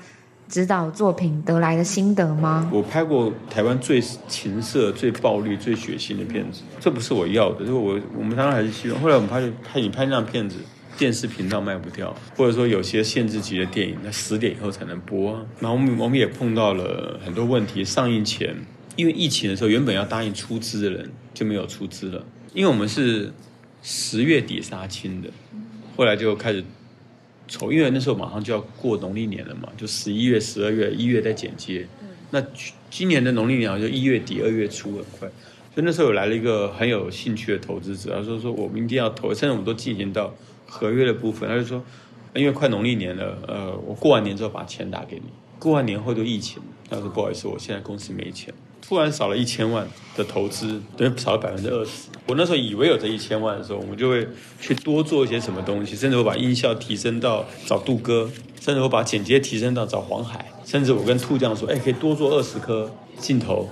指导作品得来的心得吗？我拍过台湾最情色、最暴力、最血腥的片子，这不是我要的。就是我我们当然还是希望。后来我们拍拍你拍那样片子，电视频道卖不掉，或者说有些限制级的电影，那十点以后才能播。然后我们我们也碰到了很多问题。上映前，因为疫情的时候，原本要答应出资的人就没有出资了，因为我们是十月底杀青的，后来就开始。筹，因为那时候马上就要过农历年了嘛，就十一月、十二月、一月在剪接。那今年的农历年就一月底、二月初很快。所以那时候有来了一个很有兴趣的投资者，他说：“说我明天要投，现在我们都进行到合约的部分。”他就说：“因为快农历年了，呃，我过完年之后把钱打给你。过完年后就疫情，他说不好意思，我现在公司没钱。”突然少了一千万的投资，等于少了百分之二十。我那时候以为有这一千万的时候，我们就会去多做一些什么东西，甚至我把音效提升到找杜哥，甚至我把剪接提升到找黄海，甚至我跟兔酱说，哎，可以多做二十颗镜头，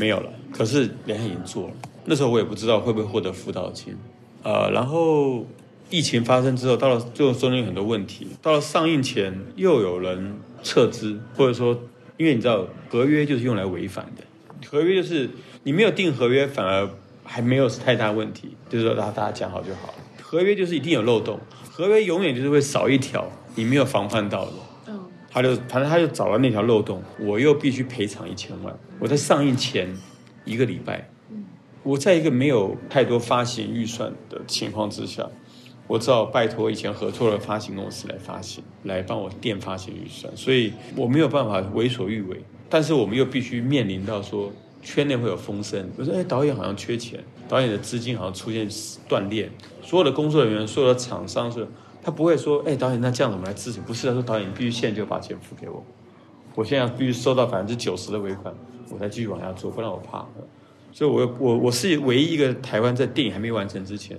没有了。可是人家已经做了。那时候我也不知道会不会获得辅导金，呃，然后疫情发生之后，到了最后中间有很多问题，到了上映前又有人撤资，或者说，因为你知道合约就是用来违反的。合约就是你没有订合约，反而还没有太大问题，就是说大家大家讲好就好了。合约就是一定有漏洞，合约永远就是会少一条你没有防范到的。嗯，他就反正他就找了那条漏洞，我又必须赔偿一千万。我在上映前一个礼拜，我在一个没有太多发行预算的情况之下，我只好拜托以前合作的发行公司来发行，来帮我垫发行预算，所以我没有办法为所欲为。但是我们又必须面临到说，圈内会有风声，我说哎，导演好像缺钱，导演的资金好像出现断裂，所有的工作人员、所有的厂商是，他不会说，哎，导演那这样怎么来支持？不是，他说导演你必须现在就把钱付给我，我现在必须收到百分之九十的尾款，我才继续往下做，不然我怕。所以我，我我是唯一一个台湾在电影还没完成之前，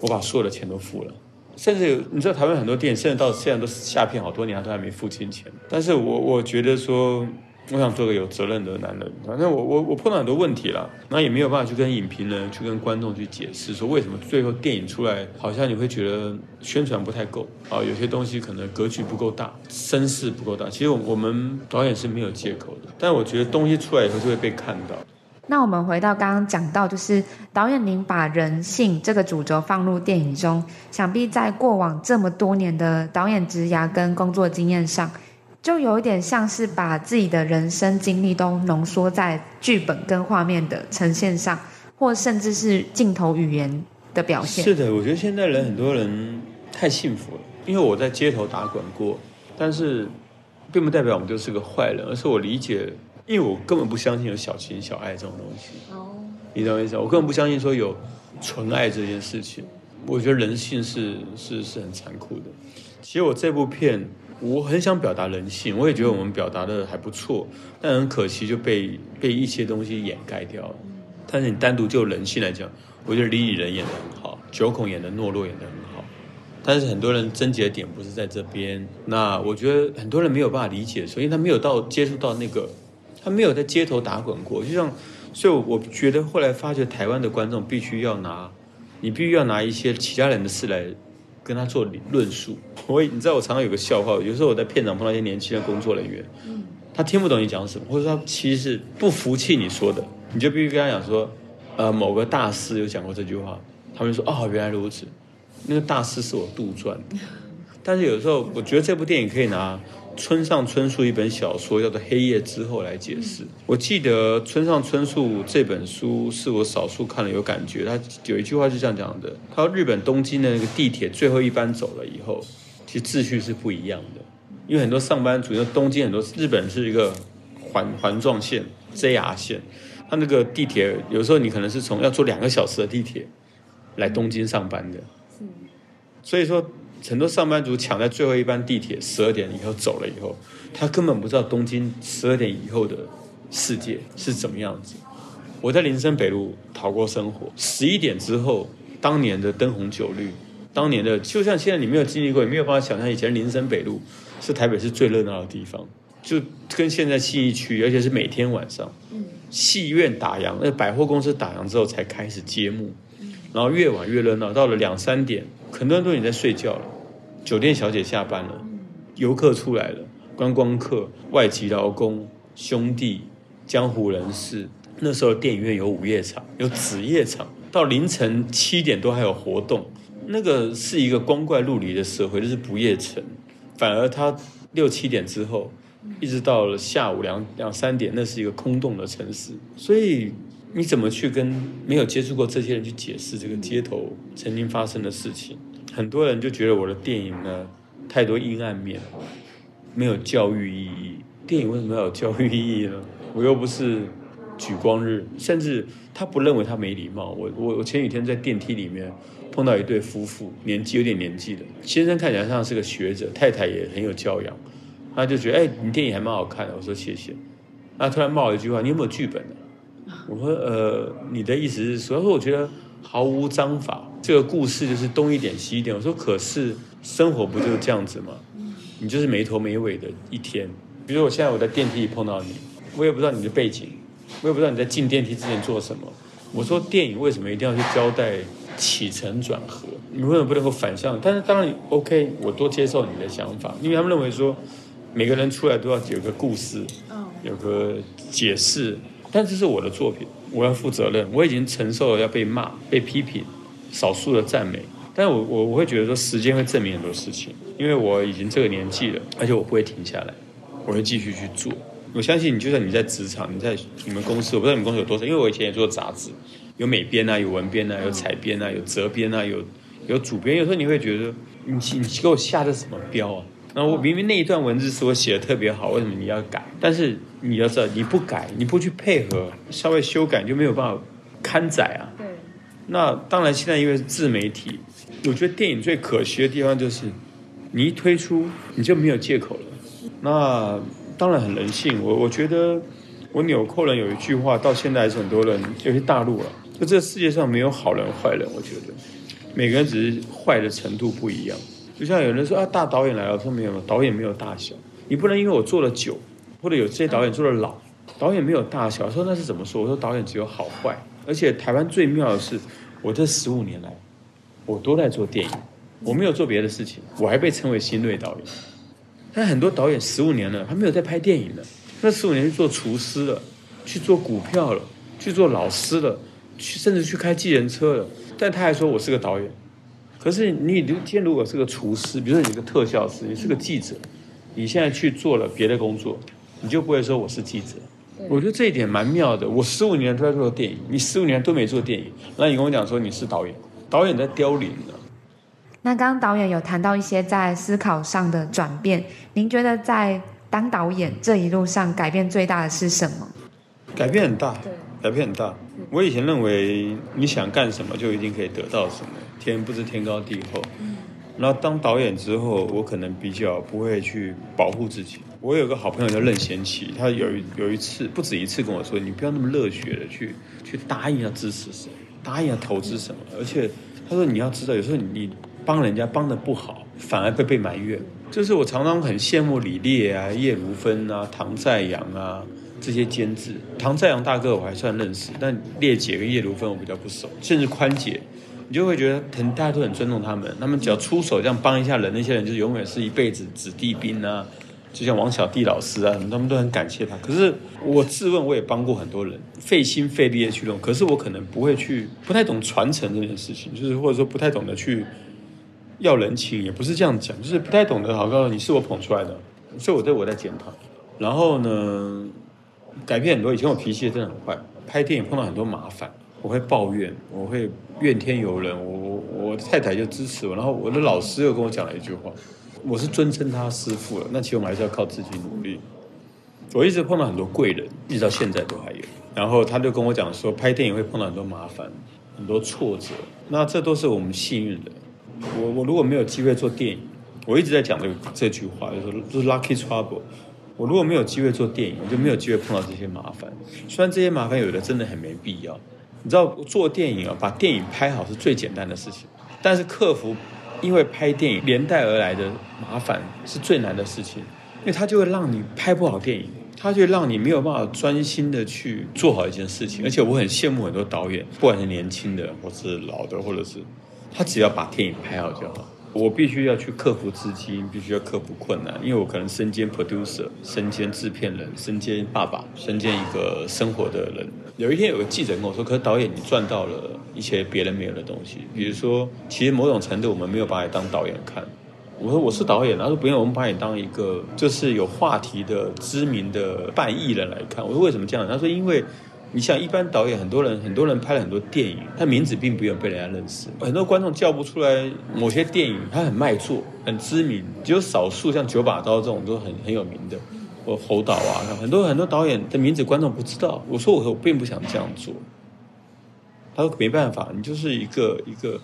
我把所有的钱都付了，甚至你知道台湾很多电影，甚至到现在都下片好多年，他都还没付清钱。但是我我觉得说。我想做个有责任的男人，反正我我我碰到很多问题了，那也没有办法去跟影评人、去跟观众去解释，说为什么最后电影出来，好像你会觉得宣传不太够啊，有些东西可能格局不够大，声势不够大。其实我们导演是没有借口的，但我觉得东西出来以后就会被看到。那我们回到刚刚讲到，就是导演您把人性这个主轴放入电影中，想必在过往这么多年的导演职涯跟工作经验上。就有一点像是把自己的人生经历都浓缩在剧本跟画面的呈现上，或甚至是镜头语言的表现。是的，我觉得现在人很多人太幸福了，因为我在街头打滚过，但是并不代表我们就是个坏人，而是我理解，因为我根本不相信有小情小爱这种东西。哦，你懂我意思？我根本不相信说有纯爱这件事情。我觉得人性是是是很残酷的。其实我这部片。我很想表达人性，我也觉得我们表达的还不错，但很可惜就被被一些东西掩盖掉了。但是你单独就人性来讲，我觉得李以仁演的很好，九孔演的懦弱演的很好。但是很多人症结点不是在这边，那我觉得很多人没有办法理解，所以他没有到接触到那个，他没有在街头打滚过。就像，所以我觉得后来发觉台湾的观众必须要拿，你必须要拿一些其他人的事来。跟他做论述，我你知道我常常有个笑话，有时候我在片场碰到一些年轻的工作人员，他听不懂你讲什么，或者说他其实是不服气你说的，你就必须跟他讲说，呃，某个大师有讲过这句话，他们就说哦，原来如此，那个大师是我杜撰的，但是有时候我觉得这部电影可以拿。村上春树一本小说叫做《黑夜之后》来解释。我记得村上春树这本书是我少数看了有感觉。他有一句话是这样讲的：他说日本东京的那个地铁最后一班走了以后，其实秩序是不一样的。因为很多上班族，因为东京很多日本是一个环环状线 JR 线，他那个地铁有时候你可能是从要坐两个小时的地铁来东京上班的。所以说。很多上班族抢在最后一班地铁十二点以后走了以后，他根本不知道东京十二点以后的世界是怎么样子。我在林森北路讨过生活，十一点之后，当年的灯红酒绿，当年的就像现在你没有经历过，你没有办法想象以前林森北路是台北市最热闹的地方，就跟现在信义区，而且是每天晚上，戏院打烊，那百货公司打烊之后才开始揭幕，然后越晚越热闹，到了两三点。很多人都已经在睡觉了，酒店小姐下班了，游客出来了，观光客、外籍劳工、兄弟、江湖人士。那时候电影院有午夜场，有子夜场，到凌晨七点多还有活动。那个是一个光怪陆离的社会，就是不夜城。反而他六七点之后，一直到了下午两两三点，那是一个空洞的城市。所以你怎么去跟没有接触过这些人去解释这个街头曾经发生的事情？很多人就觉得我的电影呢，太多阴暗面，没有教育意义。电影为什么要有教育意义呢？我又不是。举光日，甚至他不认为他没礼貌。我我我前几天在电梯里面碰到一对夫妇，年纪有点年纪的，先生看起来像是个学者，太太也很有教养。他就觉得，哎，你电影还蛮好看的。我说谢谢。他突然冒了一句话：“你有没有剧本呢？”我说：“呃，你的意思是说？”他说：“我觉得毫无章法，这个故事就是东一点西一点。”我说：“可是生活不就是这样子吗？你就是没头没尾的一天。比如我现在我在电梯里碰到你，我也不知道你的背景。”我也不知道你在进电梯之前做什么。我说电影为什么一定要去交代起承转合？你为什么不能够反向？但是当然 OK，我多接受你的想法，因为他们认为说每个人出来都要有个故事，有个解释。但这是我的作品，我要负责任。我已经承受了要被骂、被批评、少数的赞美。但我我我会觉得说时间会证明很多事情，因为我已经这个年纪了，而且我不会停下来，我会继续去做。我相信你，就算你在职场，你在你们公司，我不知道你们公司有多少，因为我以前也做杂志，有美编啊，有文编啊，有采编啊，有责编啊，有有主编。有时候你会觉得，你你给我下的什么标啊？那我明明那一段文字是我写的特别好，为什么你要改？但是你要知道，你不改，你不去配合，稍微修改就没有办法刊载啊。对。那当然，现在因为是自媒体，我觉得电影最可惜的地方就是，你一推出你就没有借口了。那。当然很人性，我我觉得我纽扣人有一句话，到现在还是很多人，尤其大陆了，就这个世界上没有好人坏人，我觉得每个人只是坏的程度不一样。就像有人说啊，大导演来了，说没有，导演没有大小，你不能因为我做了久，或者有这些导演做了老，导演没有大小，说那是怎么说？我说导演只有好坏，而且台湾最妙的是，我这十五年来，我都在做电影，我没有做别的事情，我还被称为新锐导演。但很多导演十五年了，他没有在拍电影了。那十五年去做厨师了，去做股票了，去做老师了，去甚至去开计程车了。但他还说我是个导演。可是你今天如果是个厨师，比如说你是个特效师，你是个记者，你现在去做了别的工作，你就不会说我是记者。我觉得这一点蛮妙的。我十五年都在做电影，你十五年都没做电影，那你跟我讲说你是导演，导演在凋零了。那刚刚导演有谈到一些在思考上的转变，您觉得在当导演这一路上改变最大的是什么？改变很大，对，改变很大。我以前认为你想干什么就一定可以得到什么，天不知天高地厚。嗯。然后当导演之后，我可能比较不会去保护自己。我有个好朋友叫任贤齐，他有一有一次不止一次跟我说：“你不要那么热血的去去答应要支持谁，答应要投资什么。”而且他说：“你要知道，有时候你。”帮人家帮的不好，反而会被埋怨。就是我常常很羡慕李烈啊、叶如芬啊、唐在阳啊这些监制。唐在阳大哥我还算认识，但烈姐跟叶如芬我比较不熟。甚至宽姐，你就会觉得很大家都很尊重他们。他们只要出手这样帮一下人，那些人就永远是一辈子子弟兵啊。就像王小弟老师啊，他们都很感谢他。可是我自问，我也帮过很多人，费心费力的去弄。可是我可能不会去，不太懂传承这件事情，就是或者说不太懂得去。要人情也不是这样讲，就是不太懂得。好，告诉你是我捧出来的，所以我对我在检讨。然后呢，改变很多。以前我脾气真的很坏，拍电影碰到很多麻烦，我会抱怨，我会怨天尤人。我我的太太就支持我，然后我的老师又跟我讲了一句话，我是尊称他师父了。那其实我们还是要靠自己努力。我一直碰到很多贵人，一直到现在都还有。然后他就跟我讲说，拍电影会碰到很多麻烦，很多挫折，那这都是我们幸运的。我我如果没有机会做电影，我一直在讲这个这句话，就是就是 lucky trouble。我如果没有机会做电影，我就没有机会碰到这些麻烦。虽然这些麻烦有的真的很没必要，你知道做电影啊，把电影拍好是最简单的事情，但是克服因为拍电影连带而来的麻烦是最难的事情，因为它就会让你拍不好电影，它就让你没有办法专心的去做好一件事情。而且我很羡慕很多导演，不管是年轻的，或是老的，或者是。他只要把电影拍好就好，我必须要去克服资金，必须要克服困难，因为我可能身兼 producer，身兼制片人，身兼爸爸，身兼一个生活的人。有一天有个记者跟我说：“可是导演，你赚到了一些别人没有的东西，比如说，其实某种程度我们没有把你当导演看。”我说：“我是导演。”他说：“不用，我们把你当一个就是有话题的知名的半艺人来看。”我说：“为什么这样？”他说：“因为。”你像一般导演，很多人很多人拍了很多电影，他名字并不用被人家认识，很多观众叫不出来某些电影，他很卖座，很知名，只有少数像九把刀这种都很很有名的，或侯导啊，很多很多导演的名字观众不知道。我说我我并不想这样做，他说没办法，你就是一个一个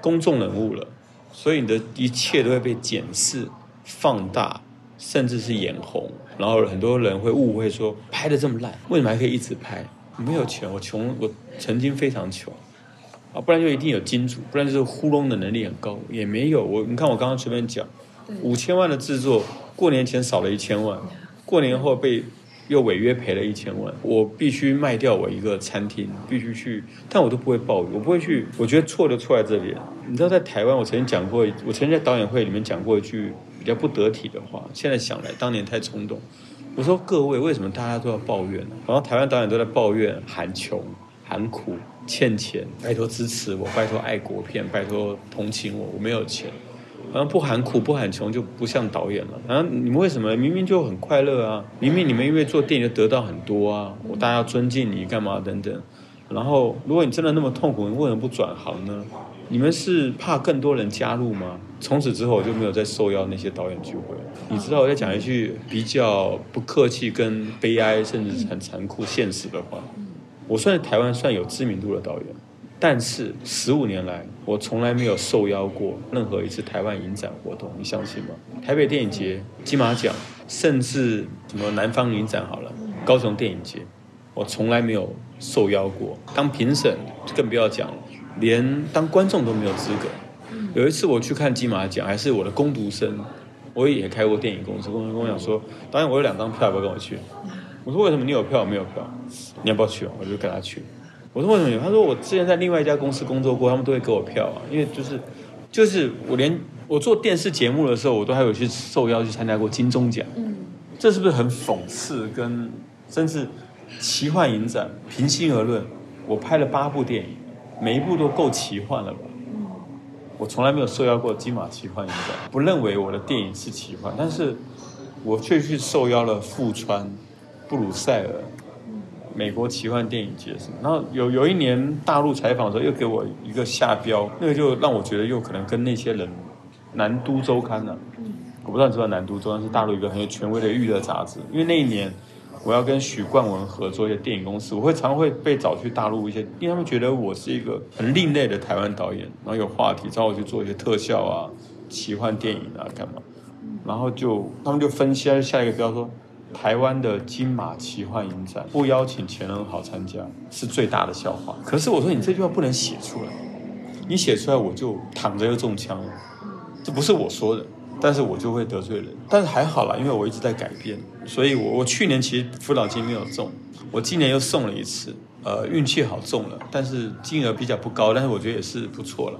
公众人物了，所以你的一切都会被检视、放大，甚至是眼红，然后很多人会误会说拍的这么烂，为什么还可以一直拍？没有钱，我穷，我曾经非常穷，啊，不然就一定有金主，不然就是糊弄的能力很高，也没有。我你看我刚刚随便讲，五千万的制作，过年前少了一千万，过年后被又违约赔了一千万，我必须卖掉我一个餐厅，必须去，但我都不会抱怨，我不会去，我觉得错就错在这里。你知道在台湾，我曾经讲过，我曾经在导演会里面讲过一句比较不得体的话，现在想来，当年太冲动。我说各位，为什么大家都要抱怨呢？然后台湾导演都在抱怨喊穷、喊苦、欠钱，拜托支持我，拜托爱国片，拜托同情我，我没有钱。然后不喊苦、不喊穷就不像导演了。然后你们为什么明明就很快乐啊？明明你们因为做电影就得到很多啊，我大家要尊敬你干嘛等等。然后如果你真的那么痛苦，你为什么不转行呢？你们是怕更多人加入吗？从此之后我就没有再受邀那些导演聚会。你知道我在讲一句比较不客气、跟悲哀，甚至是很残酷、现实的话。我算是台湾算有知名度的导演，但是十五年来我从来没有受邀过任何一次台湾影展活动，你相信吗？台北电影节、金马奖，甚至什么南方影展好了，高雄电影节，我从来没有受邀过。当评审更不要讲了。连当观众都没有资格。有一次我去看金马奖，还是我的工读生，我也开过电影公司。工读跟我讲说：“导演，我有两张票，要不要跟我去？”我说：“为什么你有票，我没有票？你要不要去？”我就跟他去。我说：“为什么有？”他说：“我之前在另外一家公司工作过，他们都会给我票啊。因为就是就是我连我做电视节目的时候，我都还有去受邀去参加过金钟奖。这是不是很讽刺？跟甚至奇幻影展，平心而论，我拍了八部电影。”每一部都够奇幻了吧？我从来没有受邀过金马奇幻影展，不认为我的电影是奇幻，但是我却去受邀了富川、布鲁塞尔、美国奇幻电影节什么。然后有有一年大陆采访的时候，又给我一个下标，那个就让我觉得又可能跟那些人，南都周刊呢、啊，我不知道你知不知道南都周刊是大陆一个很有权威的娱乐杂志，因为那一年。我要跟许冠文合作一些电影公司，我会常会被找去大陆一些，因为他们觉得我是一个很另类的台湾导演，然后有话题找我去做一些特效啊、奇幻电影啊干嘛，然后就他们就分析下一个标说，台湾的金马奇幻影展不邀请钱人豪参加是最大的笑话。可是我说你这句话不能写出来，你写出来我就躺着又中枪了，这不是我说的。但是我就会得罪人，但是还好啦，因为我一直在改变，所以我我去年其实辅导金没有中，我今年又送了一次，呃，运气好中了，但是金额比较不高，但是我觉得也是不错了。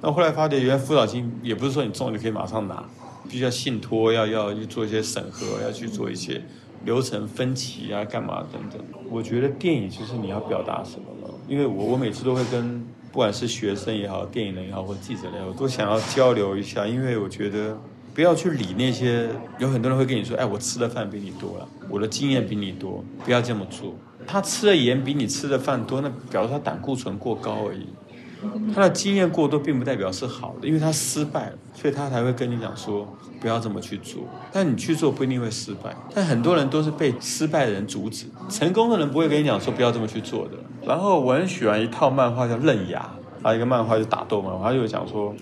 那后来发觉，原来辅导金也不是说你中了就可以马上拿，必须要信托，要要去做一些审核，要去做一些流程分歧啊，干嘛等等。我觉得电影就是你要表达什么了，因为我我每次都会跟不管是学生也好，电影人也好，或者记者也好，都想要交流一下，因为我觉得。不要去理那些，有很多人会跟你说：“哎，我吃的饭比你多了，我的经验比你多。”不要这么做。他吃的盐比你吃的饭多，那表示他胆固醇过高而已。他的经验过多，并不代表是好的，因为他失败了，所以他才会跟你讲说：“不要这么去做。”但你去做不一定会失败。但很多人都是被失败的人阻止，成功的人不会跟你讲说不要这么去做的。然后我很喜欢一套漫画叫《嫩芽》，还有一个漫画就是打斗嘛，他就讲说。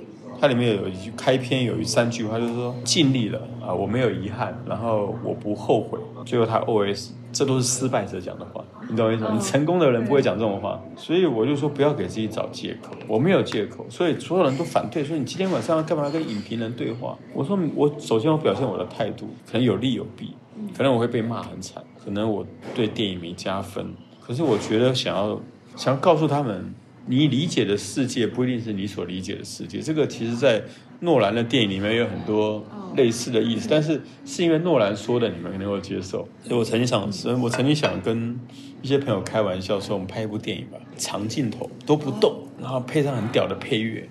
它里面有一句开篇有一三句话，就是说尽力了啊，我没有遗憾，然后我不后悔。最后他 OS，这都是失败者讲的话，你懂我意思吗？你成功的人不会讲这种话，所以我就说不要给自己找借口。我没有借口，所以所有人都反对，说你今天晚上要干嘛跟影评人对话？我说我首先我表现我的态度，可能有利有弊，可能我会被骂很惨，可能我对电影没加分，可是我觉得想要想要告诉他们。你理解的世界不一定是你所理解的世界。这个其实，在诺兰的电影里面有很多类似的意思，但是是因为诺兰说的，你们能够接受。所以我曾经想，我曾经想跟一些朋友开玩笑说，我们拍一部电影吧，长镜头都不动，然后配上很屌的配乐，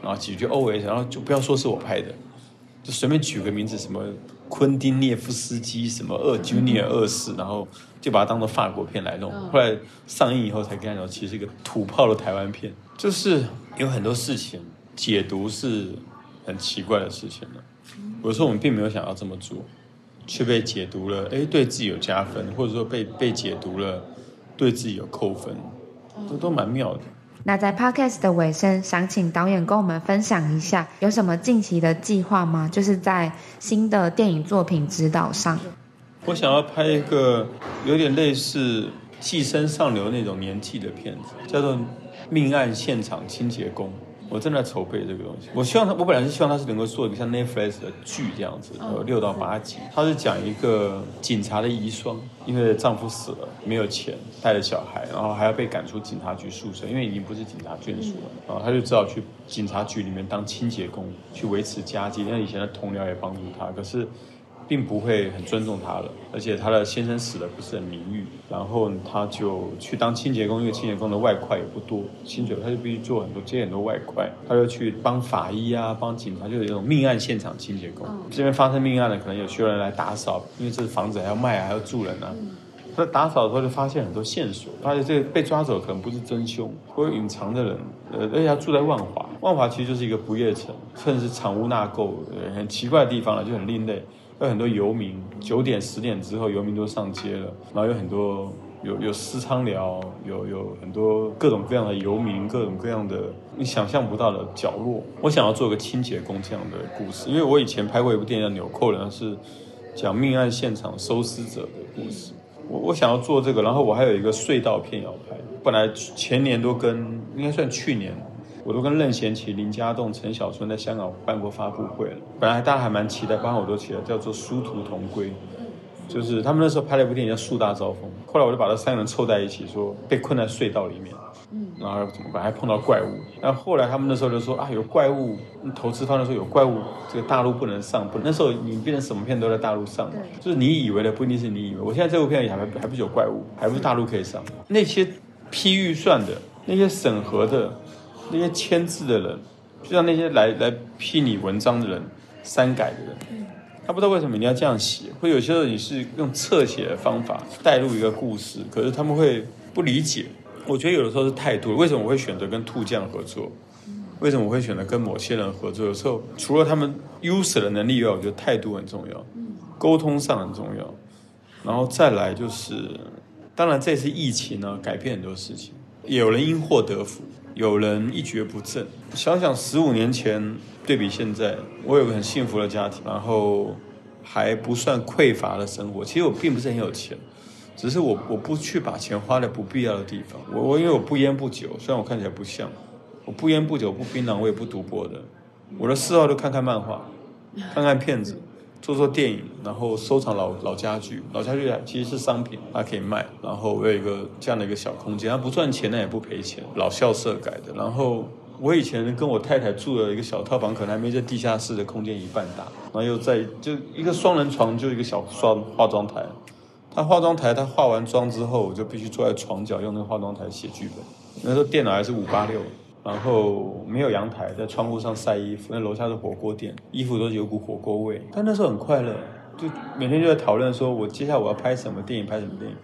然后几句 OS，然后就不要说是我拍的，就随便举个名字，什么昆汀涅夫斯基，什么二 Junior 二世，然后。就把它当做法国片来弄，后来上映以后才跟他讲，其实是一个土炮的台湾片，就是有很多事情解读是很奇怪的事情了。有时候我们并没有想要这么做，却被解读了，哎，对自己有加分，或者说被被解读了，对自己有扣分，这都蛮妙的。那在 Podcast 的尾声，想请导演跟我们分享一下，有什么近期的计划吗？就是在新的电影作品指导上。我想要拍一个有点类似《寄生上流》那种年纪的片子，叫做《命案现场清洁工》。我正在筹备这个东西。我希望他，我本来是希望他是能够做一个像 Netflix 的剧这样子，有六到八集。他是讲一个警察的遗孀，因为丈夫死了，没有钱，带着小孩，然后还要被赶出警察局宿舍，因为已经不是警察眷属了。然后他就只好去警察局里面当清洁工，去维持家计。因为以前的同僚也帮助他，可是。并不会很尊重他了，而且他的先生死的不是很名誉，然后他就去当清洁工，因为清洁工的外快也不多，薪水他就必须做很多接很多外快，他就去帮法医啊，帮警察，就有一种命案现场清洁工。这边发生命案了，可能有需要人来打扫，因为这房子还要卖，还要住人啊。他打扫的时候就发现很多线索，发现这个被抓走可能不是真凶，或有隐藏的人，呃，而且他住在万华，万华其实就是一个不夜城，甚至是藏污纳垢，很奇怪的地方了，就很另类。有很多游民，九点十点之后，游民都上街了。然后有很多有有私娼寮，有有很多各种各样的游民，各种各样的你想象不到的角落。我想要做个清洁工这样的故事，因为我以前拍过一部电影叫《纽扣人》，是讲命案现场收尸者的故事。我我想要做这个，然后我还有一个隧道片要拍。本来前年都跟应该算去年。我都跟任贤齐、林家栋、陈小春在香港办过发布会了。本来大家还蛮期待，包括我都期待，叫做《殊途同归》，就是他们那时候拍了一部电影叫《树大招风》。后来我就把这三个人凑在一起，说被困在隧道里面，然后怎么办？还碰到怪物。然后后来他们那时候就说啊，有怪物。投资方就说有怪物，这个大陆不能上。不，那时候你变成什么片都在大陆上嘛，就是你以为的不一定是你以为。我现在这部片里还还不是有怪物，还不是大陆可以上。那些批预算的，那些审核的。那些签字的人，就像那些来来批你文章的人，删改的人，他不知道为什么你要这样写。会有些时候你是用侧写的方法带入一个故事，可是他们会不理解。我觉得有的时候是态度。为什么我会选择跟兔酱合作？为什么我会选择跟某些人合作？有时候除了他们优势的能力以外，我觉得态度很重要，沟通上很重要。然后再来就是，当然这次疫情呢，改变很多事情，有人因祸得福。有人一蹶不振，想想十五年前对比现在，我有个很幸福的家庭，然后还不算匮乏的生活。其实我并不是很有钱，只是我我不去把钱花在不必要的地方。我我因为我不烟不酒，虽然我看起来不像，我不烟不酒不槟榔，我也不赌博的。我的嗜好就看看漫画，看看片子。做做电影，然后收藏老老家具，老家具其实是商品，它可以卖。然后我有一个这样的一个小空间，它不赚钱，但也不赔钱。老校舍改的。然后我以前跟我太太住的一个小套房，可能还没这地下室的空间一半大。然后又在就一个双人床，就一个小双化妆台。他化妆台，他化完妆之后，我就必须坐在床角用那个化妆台写剧本。那时候电脑还是五八六。然后没有阳台，在窗户上晒衣服。那楼下是火锅店，衣服都是有股火锅味。但那时候很快乐，就每天就在讨论说，我接下来我要拍什么电影，拍什么电影。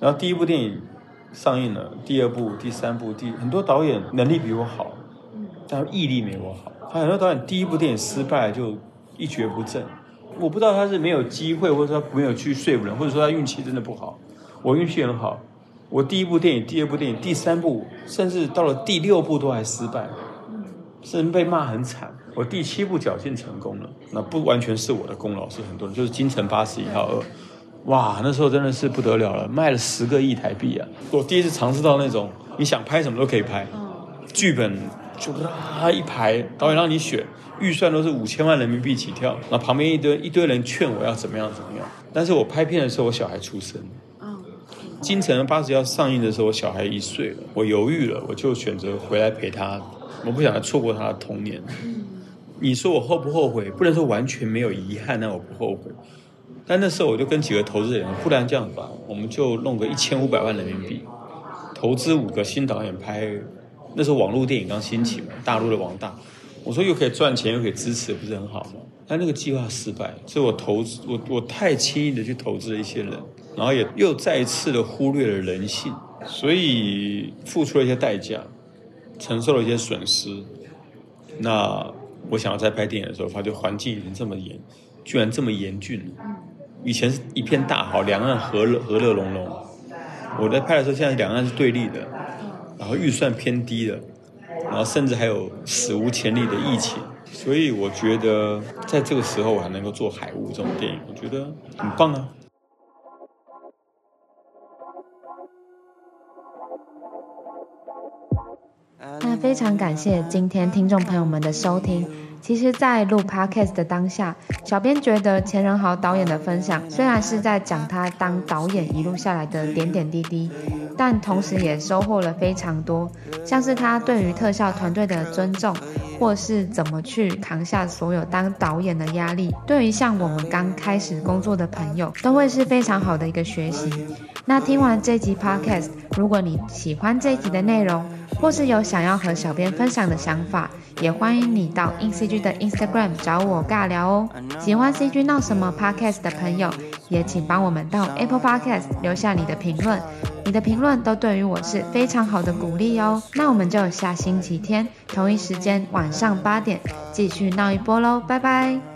然后第一部电影上映了，第二部、第三部，第很多导演能力比我好，但毅力没我好。他很多导演第一部电影失败就一蹶不振。我不知道他是没有机会，或者说没有去说服人，或者说他运气真的不好。我运气很好。我第一部电影、第二部电影、第三部，甚至到了第六部都还失败，甚至被骂很惨。我第七部侥幸成功了，那不完全是我的功劳，是很多人，就是《京城八十一号二》，哇，那时候真的是不得了了，卖了十个亿台币啊！我第一次尝试到那种你想拍什么都可以拍，剧本就啦一排，导演让你选，预算都是五千万人民币起跳，那旁边一堆一堆人劝我要怎么样怎么样，但是我拍片的时候，我小孩出生。京城八十要上映的时候，我小孩一岁了，我犹豫了，我就选择回来陪他，我不想再错过他的童年。你说我后不后悔？不能说完全没有遗憾，那我不后悔。但那时候我就跟几个投资人，不然这样吧，我们就弄个一千五百万人民币，投资五个新导演拍。那时候网络电影刚兴起嘛，大陆的网大。我说又可以赚钱，又可以支持，不是很好吗？但那个计划失败，所以我投资，我我太轻易的去投资了一些人，然后也又再一次的忽略了人性，所以付出了一些代价，承受了一些损失。那我想要再拍电影的时候，发觉环境已经这么严，居然这么严峻了。以前是一片大好，两岸和乐和乐融融。我在拍的时候，现在两岸是对立的，然后预算偏低的，然后甚至还有史无前例的疫情。所以我觉得，在这个时候我还能够做《海雾》这种电影，我觉得很棒啊。那非常感谢今天听众朋友们的收听。其实，在录 podcast 的当下，小编觉得钱仁豪导演的分享虽然是在讲他当导演一路下来的点点滴滴，但同时也收获了非常多，像是他对于特效团队的尊重，或是怎么去扛下所有当导演的压力，对于像我们刚开始工作的朋友，都会是非常好的一个学习。那听完这集 podcast，如果你喜欢这一集的内容，或是有想要和小编分享的想法，也欢迎你到 InCG 的 Instagram 找我尬聊哦。喜欢 CG 闹什么 Podcast 的朋友，也请帮我们到 Apple Podcast 留下你的评论，你的评论都对于我是非常好的鼓励哦。那我们就下星期天同一时间晚上八点继续闹一波喽，拜拜。